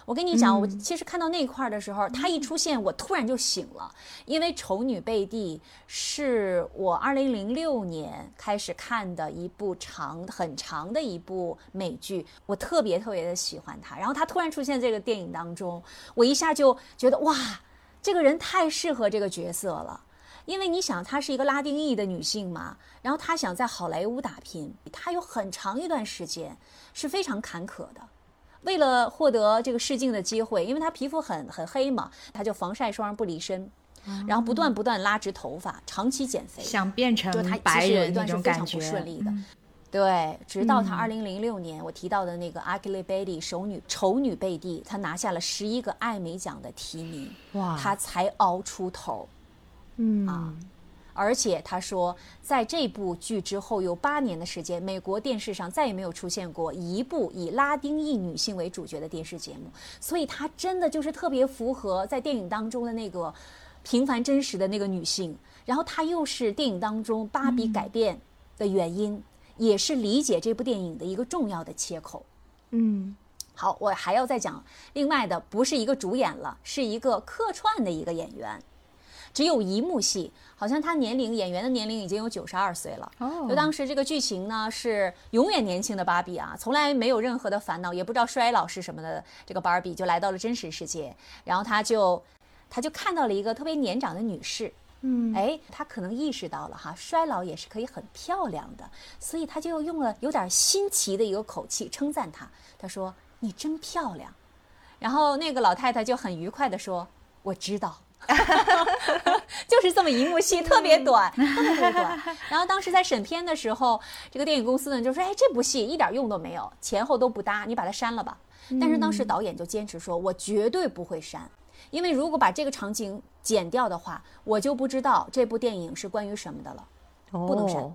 我跟你讲，我其实看到那块儿的时候，她一出现，我突然就醒了，因为《丑女贝蒂》是我二零零六年开始看的一部长很长的一部美剧，我特别特别的喜欢她。然后她突然出现这个电影当中，我一下就觉得哇，这个人太适合这个角色了。因为你想，她是一个拉丁裔的女性嘛，然后她想在好莱坞打拼，她有很长一段时间是非常坎坷的。为了获得这个试镜的机会，因为她皮肤很很黑嘛，她就防晒霜不离身，然后不断不断拉直头发，长期减肥，想变成白人那段是非常不种感觉，顺利的。对，直到她二零零六年我提到的那个丑女丑女贝蒂，她拿下了十一个艾美奖的提名，哇。她才熬出头。嗯。啊而且他说，在这部剧之后有八年的时间，美国电视上再也没有出现过一部以拉丁裔女性为主角的电视节目，所以她真的就是特别符合在电影当中的那个平凡真实的那个女性。然后她又是电影当中芭比改变的原因，也是理解这部电影的一个重要的切口。嗯，好，我还要再讲另外的，不是一个主演了，是一个客串的一个演员，只有一幕戏，好像他年龄演员的年龄已经有九十二岁了。哦就当时这个剧情呢是永远年轻的芭比啊，从来没有任何的烦恼，也不知道衰老是什么的这个芭比就来到了真实世界，然后他就他就看到了一个特别年长的女士。嗯，哎，他可能意识到了哈，衰老也是可以很漂亮的，所以他就用了有点新奇的一个口气称赞她。他说：“你真漂亮。”然后那个老太太就很愉快地说：“我知道。” 就是这么一幕戏，特别短，特别短。然后当时在审片的时候，这个电影公司呢就说：“哎，这部戏一点用都没有，前后都不搭，你把它删了吧。”但是当时导演就坚持说：“我绝对不会删，因为如果把这个场景剪掉的话，我就不知道这部电影是关于什么的了。”不能删哦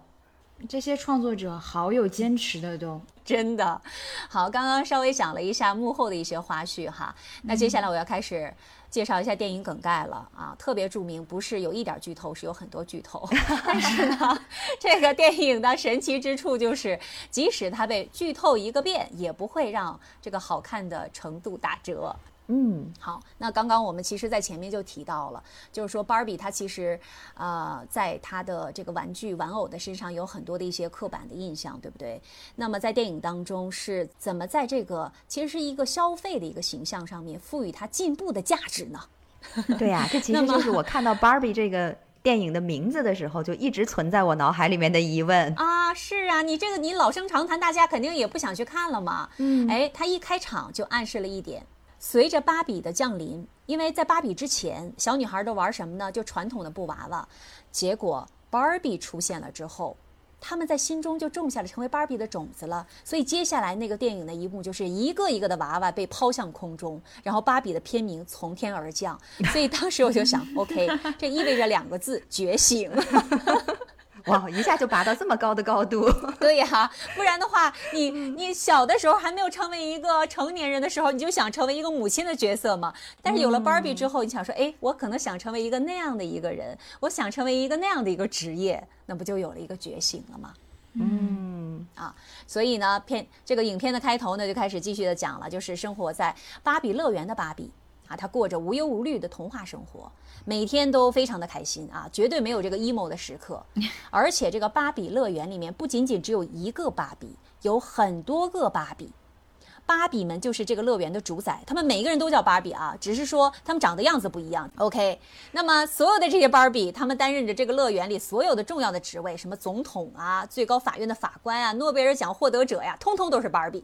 这些创作者好有坚持的都。真的，好，刚刚稍微讲了一下幕后的一些花絮哈，那接下来我要开始介绍一下电影梗概了啊，特别著名，不是有一点剧透，是有很多剧透，但是呢，这个电影的神奇之处就是，即使它被剧透一个遍，也不会让这个好看的程度打折。嗯，好，那刚刚我们其实，在前面就提到了，就是说芭比它其实，呃，在它的这个玩具玩偶的身上有很多的一些刻板的印象，对不对？那么在电影当中是怎么在这个其实是一个消费的一个形象上面赋予它进步的价值呢？对呀、这其实就是我看到 Barbie 这个电影的名字的时候，就一直存在我脑海里面的疑问。啊，是啊，你这个你老生常谈，大家肯定也不想去看了嘛。嗯，哎，他一开场就暗示了一点，随着芭比的降临，因为在芭比之前，小女孩都玩什么呢？就传统的布娃娃，结果芭比出现了之后。他们在心中就种下了成为芭比的种子了，所以接下来那个电影的一幕就是一个一个的娃娃被抛向空中，然后芭比的片名从天而降。所以当时我就想，OK，这意味着两个字：觉醒。哇，一下就拔到这么高的高度。对呀，不然的话，你你小的时候还没有成为一个成年人的时候，你就想成为一个母亲的角色嘛。但是有了 Barbie 之后，你想说，哎，我可能想成为一个那样的一个人，我想成为一个那样的一个职业，那不就有了一个觉醒了吗？嗯，啊，所以呢，片这个影片的开头呢，就开始继续的讲了，就是生活在芭比乐园的芭比啊，她过着无忧无虑的童话生活，每天都非常的开心啊，绝对没有这个 emo 的时刻。而且这个芭比乐园里面不仅仅只有一个芭比，有很多个芭比。芭比们就是这个乐园的主宰，他们每一个人都叫芭比啊，只是说他们长的样子不一样。OK，那么所有的这些芭比，他们担任着这个乐园里所有的重要的职位，什么总统啊、最高法院的法官啊、诺贝尔奖获得者呀，通通都是芭比。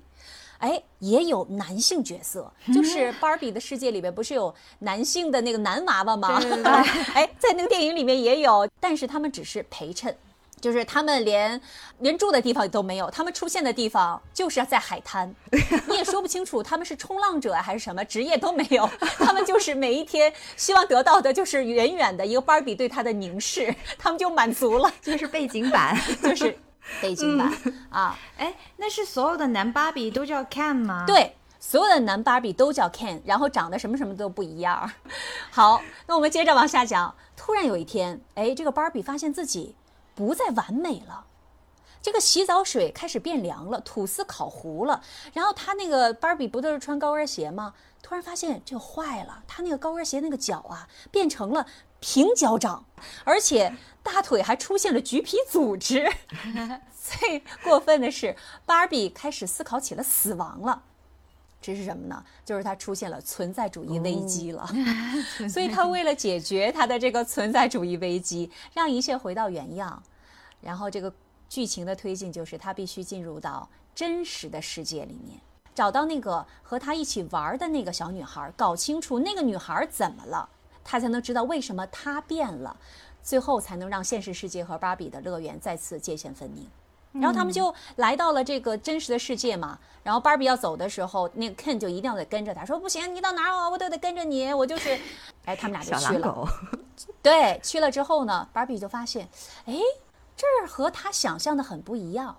哎，也有男性角色，就是芭比的世界里面不是有男性的那个男娃娃吗？对对对 哎，在那个电影里面也有，但是他们只是陪衬。就是他们连连住的地方都没有，他们出现的地方就是在海滩，你也说不清楚他们是冲浪者还是什么职业都没有，他们就是每一天希望得到的就是远远的一个芭比对他的凝视，他们就满足了，就是背景板。就是 背景板、啊。哎，那是所有的男芭比都叫 Ken 吗？，对，所有的男芭比都叫 Ken，然后长得什么什么都不一样。好，那我们接着往下讲。突然有一天，哎，这个芭比发现自己不再完美了。这个洗澡水开始变凉了，吐司烤糊了，然后他那个芭比不都是穿高跟鞋吗？突然发现这坏了，他那个高跟鞋那个脚啊变成了平脚掌，而且大腿还出现了橘皮组织。最过分的是，芭比开始思考起了死亡了。这是什么呢？就是他出现了存在主义危机了，所以他为了解决他的这个存在主义危机，让一切回到原样，然后这个剧情的推进就是他必须进入到真实的世界里面，找到那个和他一起玩的那个小女孩，搞清楚那个女孩怎么了，他才能知道为什么她变了，最后才能让现实世界和芭比的乐园再次界限分明。然后他们就来到了这个真实的世界嘛。然后芭比要走的时候，那个 Ken 就一定要得跟着他，说不行，你到哪儿啊，我都得跟着你，我就是，哎，他们俩就去了。对，去了之后呢，芭比就发现，哎，这儿和他想象的很不一样。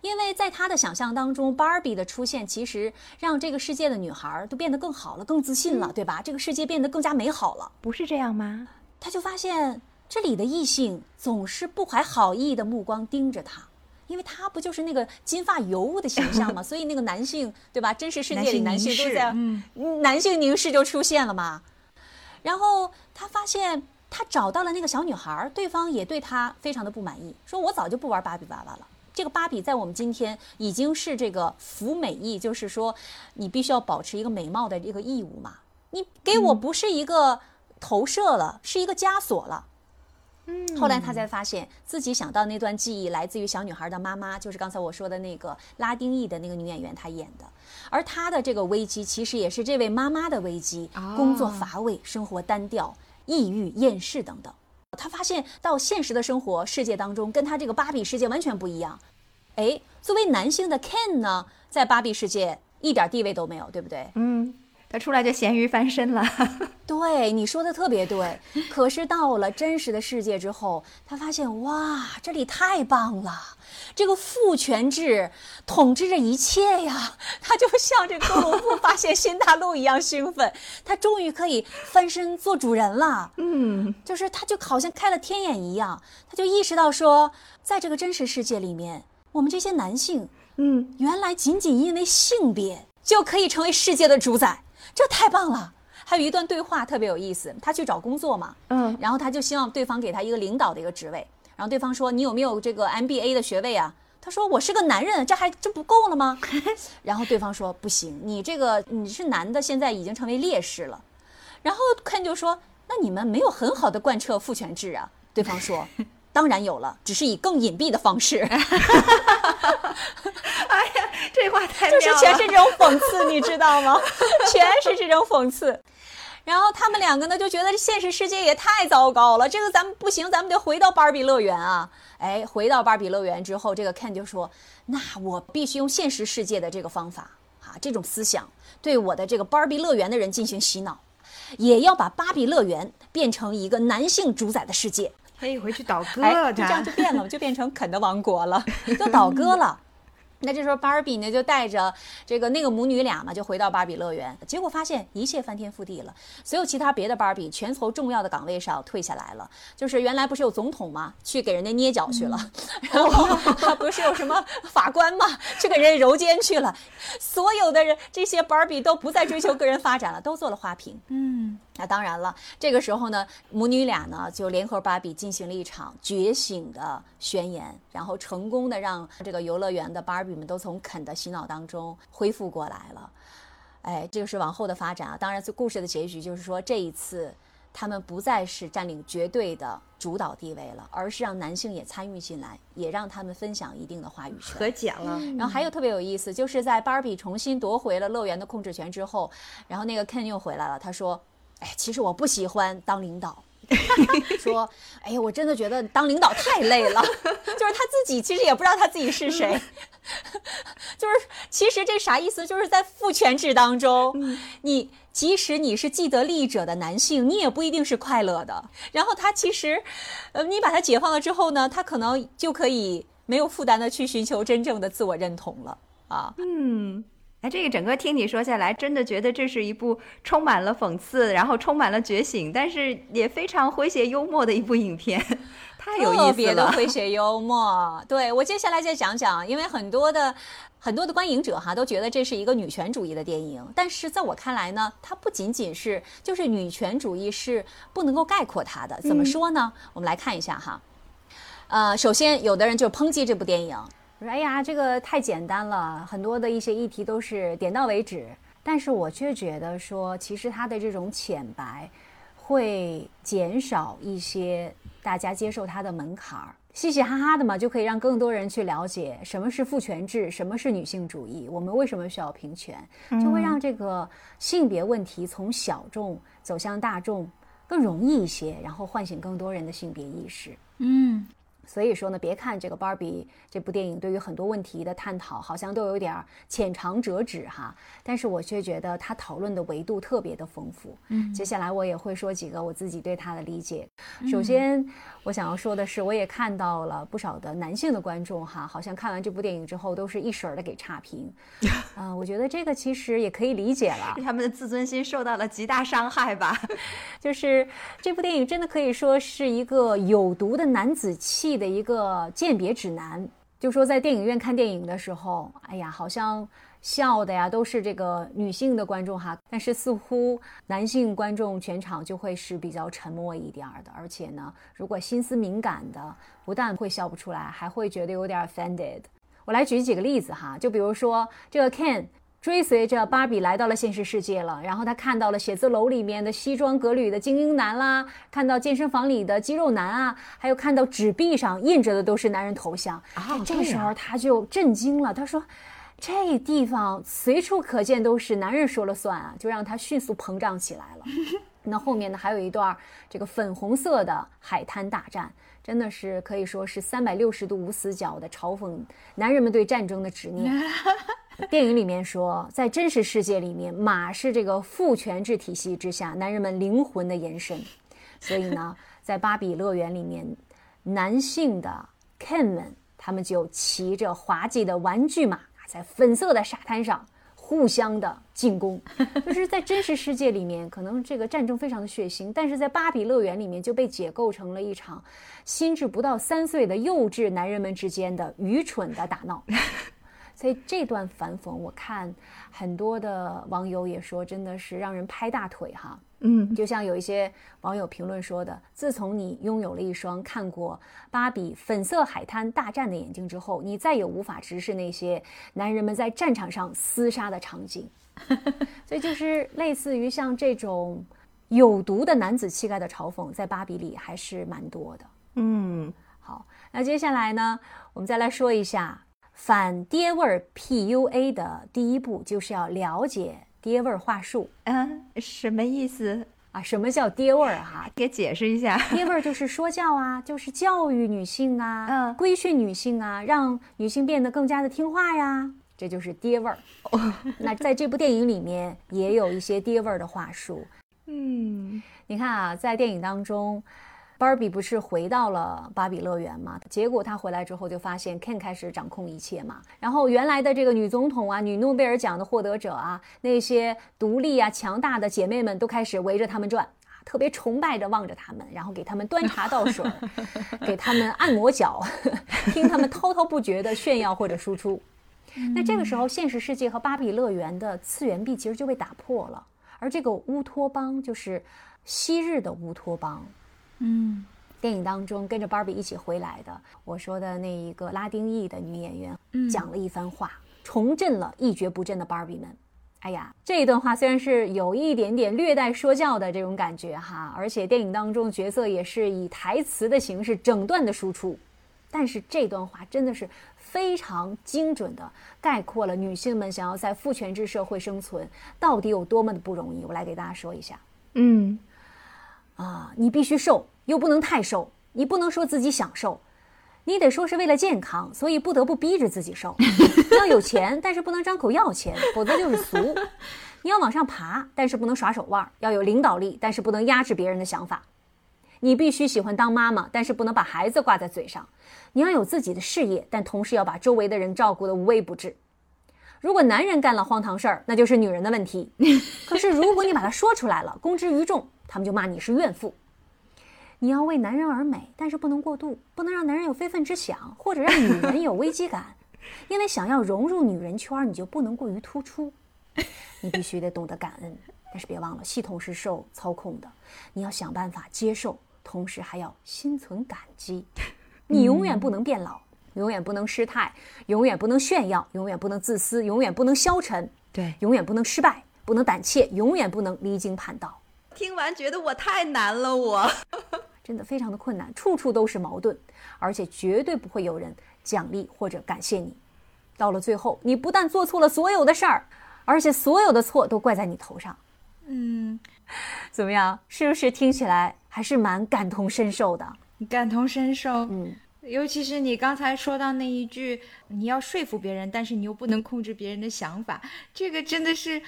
因为在他的想象当中，芭比的出现其实让这个世界的女孩都变得更好了，更自信了，对吧？这个世界变得更加美好了。不是这样吗？他就发现这里的异性总是不怀好意的目光盯着他，因为他不就是那个金发尤物的形象嘛？所以那个男性，对吧？真实世界里男男性都在，嗯，男性凝视就出现了嘛。然后他发现他找到了那个小女孩，对方也对他非常的不满意，说我早就不玩芭比娃娃了。这个芭比在我们今天已经是这个服美役，就是说你必须要保持一个美貌的这个义务嘛。你给我不是一个投射了，是一个枷锁了。嗯后来他才发现自己想到那段记忆来自于小女孩的妈妈，就是刚才我说的那个拉丁裔的那个女演员她演的，而她的这个危机其实也是这位妈妈的危机，工作乏味，生活单调，抑郁、厌世等等。他发现到现实的生活世界当中，跟他这个芭比世界完全不一样。哎，作为男性的 Ken 呢，在芭比世界一点地位都没有，对不对？嗯，他出来就咸鱼翻身了。对，你说的特别对。可是到了真实的世界之后，他发现哇，这里太棒了，这个父权制统治着一切呀！他就像这哥伦布 发现新大陆一样兴奋，他终于可以翻身做主人了。嗯，就是他就好像开了天眼一样，他就意识到说，在这个真实世界里面，我们这些男性，嗯，原来仅仅因为性别就可以成为世界的主宰，这太棒了。还有一段对话特别有意思，他去找工作嘛，嗯然后他就希望对方给他一个领导的一个职位，然后对方说你有没有这个 MBA 的学位啊？他说我是个男人，这还这不够了吗？然后对方说不行，你这个你是男的，现在已经成为劣势了。然后 Ken 就说：“那你们没有很好的贯彻父权制啊？”对方说：“当然有了，只是以更隐蔽的方式。哎呀，这话太”就是全是这种讽刺，你知道吗？全是这种讽刺。然后他们两个呢就觉得这现实世界也太糟糕了，这个咱们不行，咱们得回到芭比乐园啊！哎，回到芭比乐园之后，这个 Ken 就说：“那我必须用现实世界的这个方法啊，这种思想对我的这个芭比乐园的人进行洗脑，也要把芭比乐园变成一个男性主宰的世界。”可以回去倒戈哎，就这样就变了，就变成肯的王国了，就倒戈了。那这时候芭比呢，就带着这个那个母女俩嘛，就回到芭比乐园，结果发现一切翻天覆地了，所有其他别的芭比全从重要的岗位上退下来了。就是原来不是有总统嘛，去给人家捏脚去了，然后他不是有什么法官嘛，去给人家揉肩去了。所有的人这些芭比都不再追求个人发展了，都做了花瓶。嗯，那当然了，这个时候呢，母女俩呢就联合芭比进行了一场觉醒的宣言，然后成功的让这个游乐园的芭比们都从肯的洗脑当中恢复过来了。哎，这个是往后的发展啊。当然，故事的结局就是说，这一次他们不再是占领绝对的主导地位了，而是让男性也参与进来，也让他们分享一定的话语权。和解了。然后还有特别有意思，就是在芭比重新夺回了乐园的控制权之后，然后那个 Ken 又回来了，他说：“哎，其实我不喜欢当领导。”说：“哎呀，我真的觉得当领导太累了。”就是他自己其实也不知道他自己是谁，就是其实这啥意思？就是在父权制当中，你即使你是既得利益者的男性，你也不一定是快乐的。然后他其实，呃，你把他解放了之后呢，他可能就可以没有负担的去寻求真正的自我认同了啊。嗯，哎，这个整个听你说下来，真的觉得这是一部充满了讽刺，然后充满了觉醒，但是也非常诙谐幽默的一部影片，太有意思了。别的诙 谐幽默。对我接下来再讲讲，因为很多的很多的观影者哈都觉得这是一个女权主义的电影，但是在我看来呢，它不仅仅是就是女权主义是不能够概括它的。怎么说呢？我们来看一下哈。呃，首先有的人就抨击这部电影，说哎呀，这个太简单了，很多的一些议题都是点到为止。但是我却觉得说，其实它的这种浅白，会减少一些大家接受它的门槛儿，嘻嘻哈哈的嘛，就可以让更多人去了解什么是父权制，什么是女性主义，我们为什么需要平权，就会让这个性别问题从小众走向大众更容易一些，然后唤醒更多人的性别意识。嗯，所以说呢，别看这个《芭比》这部电影对于很多问题的探讨好像都有点浅尝辄止哈，但是我却觉得它讨论的维度特别的丰富。嗯，接下来我也会说几个我自己对它的理解。首先，我想要说的是，我也看到了不少的男性的观众哈，好像看完这部电影之后都是一水儿的给差评。啊、我觉得这个其实也可以理解了。他们的自尊心受到了极大伤害吧？就是这部电影真的可以说是一个有毒的男子气的一个鉴别指南。就说在电影院看电影的时候，哎呀，好像笑的呀都是这个女性的观众哈，但是似乎男性观众全场就会是比较沉默一点儿的，而且呢，如果心思敏感的，不但会笑不出来，还会觉得有点 offended。我来举几个例子哈，就比如说这个 Ken 追随着芭比来到了现实世界了，然后他看到了写字楼里面的西装革履的精英男啦，看到健身房里的肌肉男啊，还有看到纸币上印着的都是男人头像。哦这时候他就震惊了，他说。这地方随处可见都是男人说了算啊，就让他迅速膨胀起来了。那后面呢，还有一段这个粉红色的海滩大战，真的是可以说是三百六十度无死角的嘲讽男人们对战争的执念。电影里面说，在真实世界里面，马是这个父权制体系之下男人们灵魂的延伸，所以呢，在芭比乐园里面，男性的 Ken 们，他们就骑着滑稽的玩具马，在粉色的沙滩上互相的进攻。就是在真实世界里面，可能这个战争非常的血腥，但是在芭比乐园里面就被解构成了一场心智不到三岁的幼稚男人们之间的愚蠢的打闹。所以这段反讽，我看很多的网友也说，真的是让人拍大腿哈。嗯，就像有一些网友评论说的，自从你拥有了一双看过芭比粉色海滩大战的眼睛之后，你再也无法直视那些男人们在战场上厮杀的场景。所以就是类似于像这种有毒的男子气概的嘲讽，在芭比里还是蛮多的。嗯，好，那接下来呢，我们再来说一下反爹味儿 PUA 的第一步，就是要了解爹味儿话术嗯，什么意思？啊。什么叫爹味儿哈？给解释一下。爹味儿就是说教啊，就是教育女性啊，嗯规训女性啊，让女性变得更加的听话呀，这就是爹味儿。那在这部电影里面也有一些爹味儿的话术。嗯，你看啊，在电影当中。芭比不是回到了芭比乐园嘛？结果她回来之后就发现 Ken 开始掌控一切嘛。然后原来的这个女总统啊、女诺贝尔奖的获得者啊，那些独立啊、强大的姐妹们都开始围着他们转啊，特别崇拜着望着他们，然后给他们端茶倒水，给他们按摩脚，听他们滔滔不绝的炫耀或者输出。那这个时候，现实世界和芭比乐园的次元壁其实就被打破了，而这个乌托邦就是昔日的乌托邦。嗯，电影当中跟着芭比一起回来的，我说的那一个拉丁裔的女演员，讲了一番话，重振了一蹶不振的芭比们。哎呀，这一段话虽然是有一点点略带说教的这种感觉哈，而且电影当中角色也是以台词的形式整段的输出，但是这段话真的是非常精准的概括了女性们想要在父权制社会生存到底有多么的不容易。我来给大家说一下。嗯，啊，你必须瘦，又不能太瘦，你不能说自己想瘦，你得说是为了健康，所以不得不逼着自己瘦。要有钱，但是不能张口要钱，否则就是俗。你要往上爬，但是不能耍手腕；要有领导力，但是不能压制别人的想法。你必须喜欢当妈妈，但是不能把孩子挂在嘴上。你要有自己的事业，但同时要把周围的人照顾得无微不至。如果男人干了荒唐事儿，那就是女人的问题。可是如果你把它说出来了，公之于众，他们就骂你是怨妇。你要为男人而美，但是不能过度，不能让男人有非分之想，或者让女人有危机感。因为想要融入女人圈，你就不能过于突出。你必须得懂得感恩，但是别忘了，系统是受操控的，你要想办法接受，同时还要心存感激。你永远不能变老，永远不能失态，永远不能炫耀，永远不能自私，永远不能消沉，对，永远不能失败，不能胆怯，永远不能离经叛道。听完觉得我太难了，我。真的非常的困难，处处都是矛盾，而且绝对不会有人奖励或者感谢你。到了最后，你不但做错了所有的事儿，而且所有的错都怪在你头上。嗯，怎么样？是不是听起来还是蛮感同身受的？感同身受。嗯，尤其是你刚才说到那一句，你要说服别人，但是你又不能控制别人的想法，这个真的是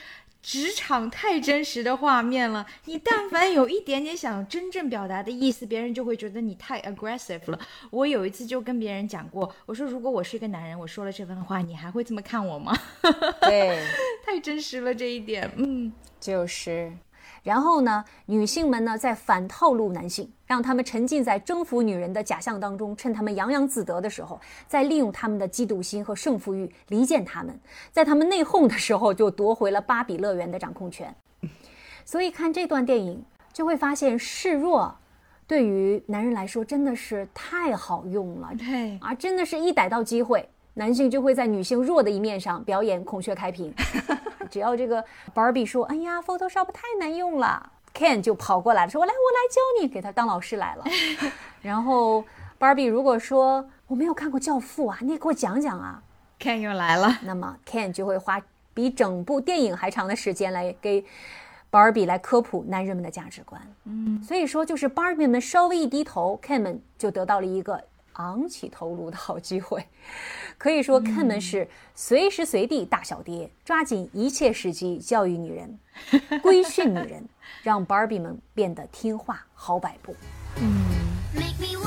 职场太真实的画面了。你但凡有一点点想真正表达的意思，别人就会觉得你太 aggressive 了。我有一次就跟别人讲过，我说如果我是一个男人，我说了这番话，你还会这么看我吗？对，太真实了这一点，嗯。就是。然后呢，女性们呢在反套路男性，让他们沉浸在征服女人的假象当中，趁他们洋洋自得的时候，再利用他们的嫉妒心和胜负欲离间他们，在他们内讧的时候就夺回了芭比乐园的掌控权。所以看这段电影就会发现示弱。对于男人来说，真的是太好用了，对，啊，真的是一逮到机会，男性就会在女性弱的一面上表演孔雀开屏。只要这个 Barbie 说：“哎呀，Photoshop 太难用了，Ken 就跑过来了，说：‘我来，我来教你，给他当老师来了。’然后 Barbie 如果说我没有看过《教父》啊，你给我讲讲啊，”Ken 又来了，那么 Ken 就会花比整部电影还长的时间来给 Barbie 来科普男人们的价值观。嗯，所以说就是 Barbie 们稍微一低头，Ken 们就得到了一个昂起头颅的好机会。可以说，Ken 们是随时随地大小爹，抓紧一切时机教育女人、规训女人，让 Barbie 们变得听话、好摆布。Make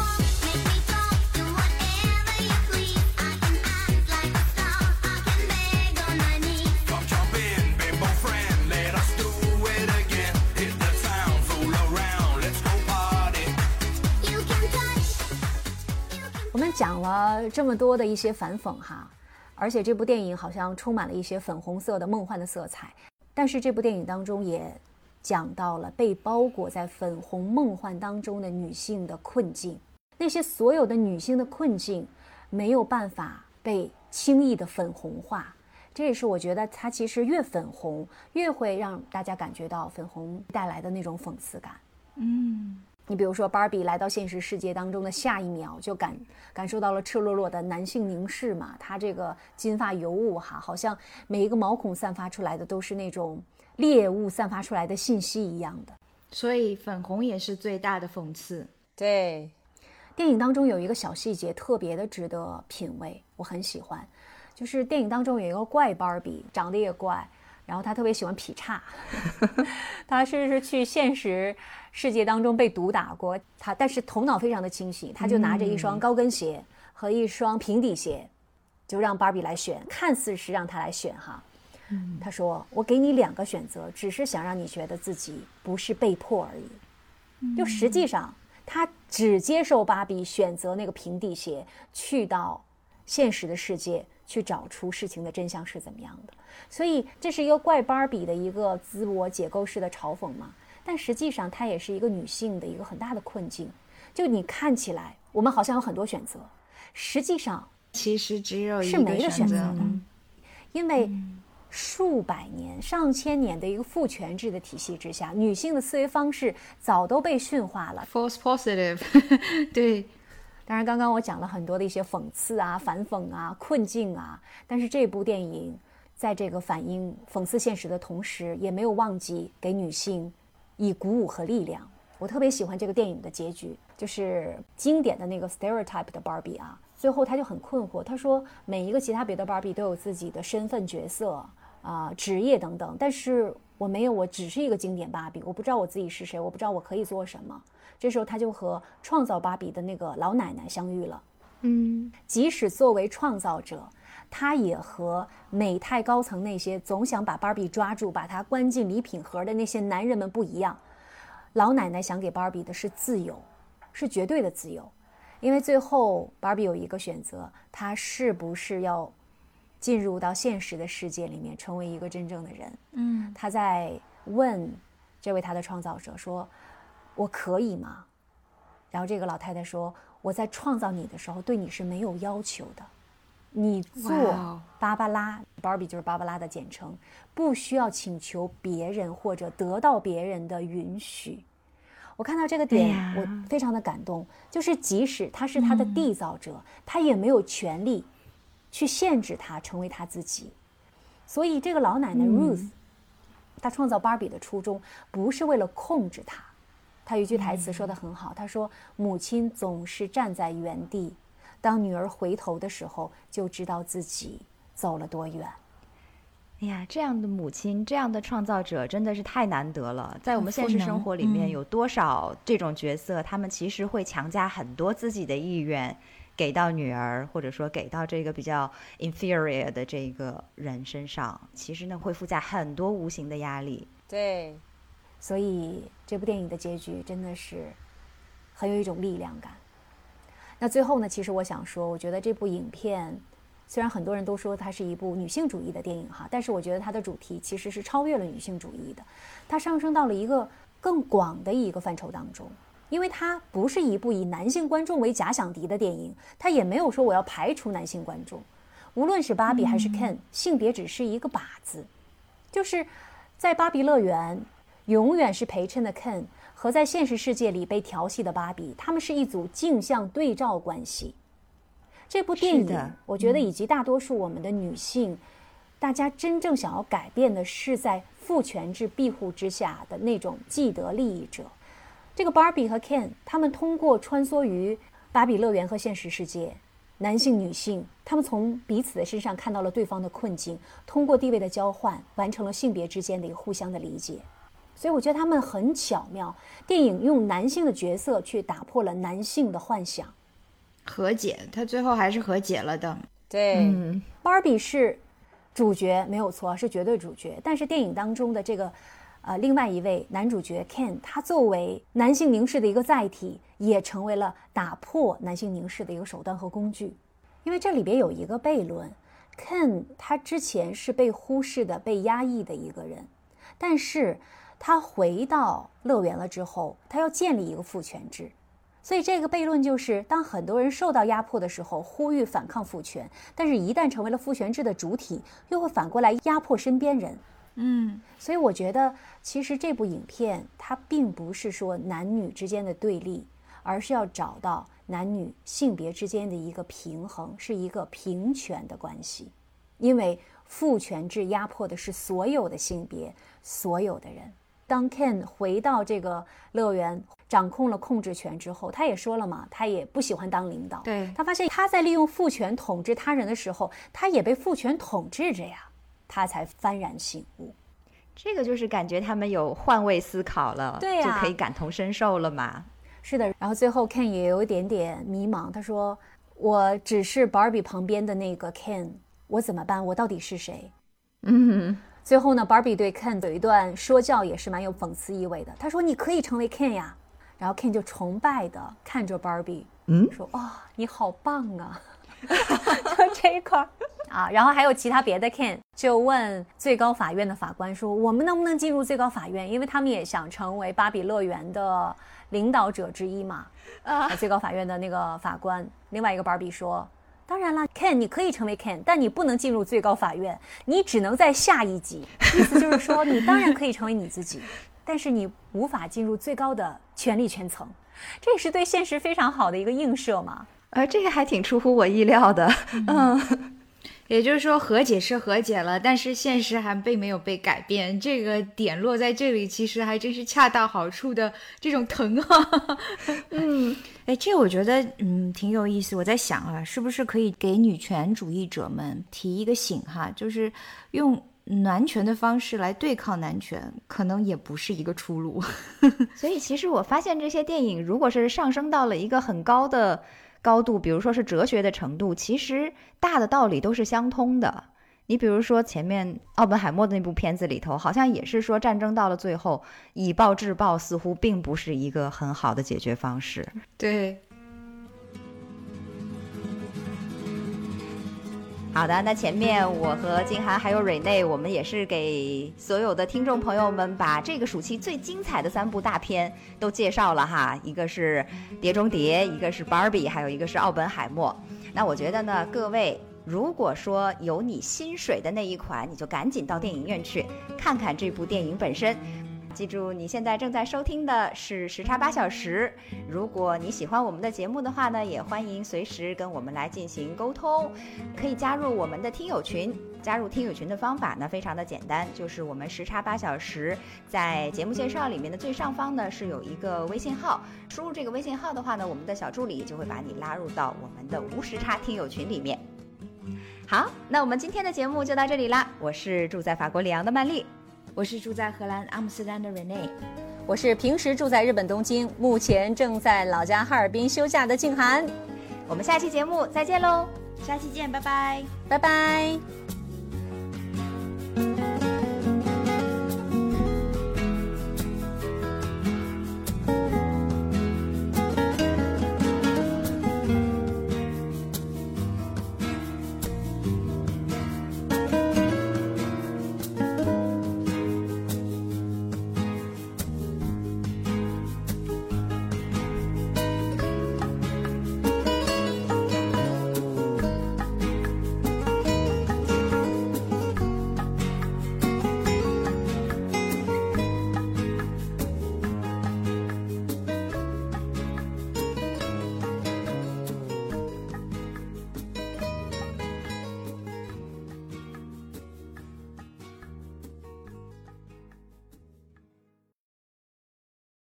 讲了这么多的一些反讽哈，而且这部电影好像充满了一些粉红色的梦幻的色彩，但是这部电影当中也讲到了被包裹在粉红梦幻当中的女性的困境，那些所有的女性的困境没有办法被轻易的粉红化。这也是我觉得它其实越粉红，越会让大家感觉到粉红带来的那种讽刺感。嗯你比如说，芭比来到现实世界当中的下一秒，就感感受到了赤裸裸的男性凝视嘛。她这个金发尤物哈，好像每一个毛孔散发出来的都是那种猎物散发出来的信息一样的。所以粉红也是最大的讽刺。对，电影当中有一个小细节特别的值得品味，我很喜欢，就是电影当中有一个怪芭比，长得也怪，然后她特别喜欢劈叉，她是是去现实世界当中被毒打过，他但是头脑非常的清醒，他就拿着一双高跟鞋和一双平底鞋，就让芭比来选，看似是让他来选哈。他说：“我给你两个选择，只是想让你觉得自己不是被迫而已。”就实际上，他只接受芭比选择那个平底鞋，去到现实的世界去找出事情的真相是怎么样的。所以这是一个怪芭比的一个自我解构式的嘲讽嘛？但实际上，它也是一个女性的一个很大的困境。就你看起来，我们好像有很多选择，实际上其实只有一是没个择得选择的嗯因为数百年、上千年的一个父权制的体系之下，女性的思维方式早都被驯化了。false positive，对，当然，刚刚我讲了很多的一些讽刺啊、反讽啊、困境啊，但是这部电影在这个反映讽刺现实的同时，也没有忘记给女性以鼓舞和力量。我特别喜欢这个电影的结局，就是经典的那个 stereotype 的 Barbie 啊，最后他就很困惑，他说每一个其他别的 Barbie 都有自己的身份角色啊、职业等等，但是我没有，我只是一个经典芭比，我不知道我自己是谁，我不知道我可以做什么。这时候他就和创造芭比的那个老奶奶相遇了。嗯，即使作为创造者，他也和美泰高层那些总想把芭比抓住、把她关进礼品盒的那些男人们不一样。老奶奶想给芭比的是自由，是绝对的自由，因为最后芭比有一个选择，她是不是要进入到现实的世界里面，成为一个真正的人？嗯，她在问这位她的创造者说：“我可以吗？”然后这个老太太说：“我在创造你的时候，对你是没有要求的，你做哦芭芭拉，Barbie 就是芭芭拉的简称，不需要请求别人或者得到别人的允许。”我看到这个点，哎我非常的感动。就是即使他是他的缔造者，他也没有权利去限制他成为他自己。所以这个老奶奶 Ruth，、她创造芭比的初衷不是为了控制她。她有一句台词说的很好，她说：“母亲总是站在原地，当女儿回头的时候，就知道自己走了多远。哎呀，这样的母亲，这样的创造者，真的是太难得了。在我们现实生活里面，嗯有多少这种角色，他们其实会强加很多自己的意愿给到女儿，或者说给到这个比较 inferior 的这个人身上，其实呢会附加很多无形的压力。对，所以这部电影的结局真的是很有一种力量感。那最后呢，其实我想说，我觉得这部影片虽然很多人都说它是一部女性主义的电影哈，但是我觉得它的主题其实是超越了女性主义的，它上升到了一个更广的一个范畴当中。因为它不是一部以男性观众为假想敌的电影，它也没有说我要排除男性观众。无论是芭比还是 Ken，、性别只是一个靶子，就是在芭比乐园，永远是陪衬的 Ken 和在现实世界里被调戏的芭比，他们是一组镜像对照关系。这部电影，我觉得以及大多数我们的女性，大家真正想要改变的是在父权制庇护之下的那种既得利益者。这个芭比和 Ken，他们通过穿梭于芭比乐园和现实世界，男性、女性，他们从彼此的身上看到了对方的困境，通过地位的交换，完成了性别之间的一个互相的理解。所以我觉得他们很巧妙，电影用男性的角色去打破了男性的幻想。和解，他最后还是和解了的。对，嗯，芭比是主角没有错，是绝对主角。但是电影当中的这个，呃，另外一位男主角 Ken，他作为男性凝视的一个载体，也成为了打破男性凝视的一个手段和工具。因为这里边有一个悖论，Ken 他之前是被忽视的、被压抑的一个人，但是他回到乐园了之后，他要建立一个父权制。所以这个悖论就是，当很多人受到压迫的时候，呼吁反抗父权，但是一旦成为了父权制的主体，又会反过来压迫身边人。嗯，所以我觉得，其实这部影片它并不是说男女之间的对立，而是要找到男女性别之间的一个平衡，是一个平权的关系。因为父权制压迫的是所有的性别，所有的人。当 Ken 回到这个乐园，掌控了控制权之后，他也说了嘛，他也不喜欢当领导。对他发现他在利用父权统治他人的时候，他也被父权统治着呀，他才幡然醒悟。这个就是感觉他们有换位思考了，对呀就可以感同身受了嘛。是的，然后最后 Ken 也有一点点迷茫，他说：“我只是 Barbie 旁边的那个 Ken，我怎么办？我到底是谁？”嗯，最后呢，Barbie 对 Ken 有一段说教，也是蛮有讽刺意味的。他说：“你可以成为 Ken 呀。”然后 Ken 就崇拜的看着 Barbie，嗯说：“哇、你好棒啊！” 就这一块儿啊，然后还有其他别的 Ken 就问最高法院的法官说：“我们能不能进入最高法院？因为他们也想成为芭比乐园的领导者之一嘛。”啊，最高法院的那个法官，另外一个 Barbie 说。当然了，Ken，你可以成为 Ken，但你不能进入最高法院，你只能在下一级。意思就是说，你当然可以成为你自己，但是你无法进入最高的权力圈层。这也是对现实非常好的一个映射嘛。呃，这个还挺出乎我意料的。嗯，也就是说和解是和解了，但是现实还并没有被改变。这个点落在这里，其实还真是恰到好处的这种疼啊。嗯，哎，这我觉得嗯挺有意思。我在想啊，是不是可以给女权主义者们提一个醒哈，就是用男权的方式来对抗男权，可能也不是一个出路。所以其实我发现这些电影，如果是上升到了一个很高的高度，比如说是哲学的程度，其实大的道理都是相通的。你比如说前面奥本海默的那部片子里头，好像也是说战争到了最后，以暴制暴似乎并不是一个很好的解决方式。对，好的，那前面我和金涵还有蕊内，我们也是给所有的听众朋友们把这个暑期最精彩的三部大片都介绍了哈，一个是《碟中谍》，一个是《Barbie》，还有一个是《奥本海默》。那我觉得呢，各位如果说有你心水的那一款，你就赶紧到电影院去看看这部电影本身。记住，你现在正在收听的是时差八小时。如果你喜欢我们的节目的话呢，也欢迎随时跟我们来进行沟通，可以加入我们的听友群。加入听友群的方法呢，非常的简单，就是我们时差八小时在节目介绍里面的最上方呢是有一个微信号，输入这个微信号的话呢，我们的小助理就会把你拉入到我们的无时差听友群里面。好，那我们今天的节目就到这里啦。我是住在法国里昂的曼丽，我是住在荷兰阿姆斯特丹的 Rene。我是平时住在日本东京，目前正在老家哈尔滨休假的静涵，我们下期节目再见喽。下期见，拜拜。拜拜。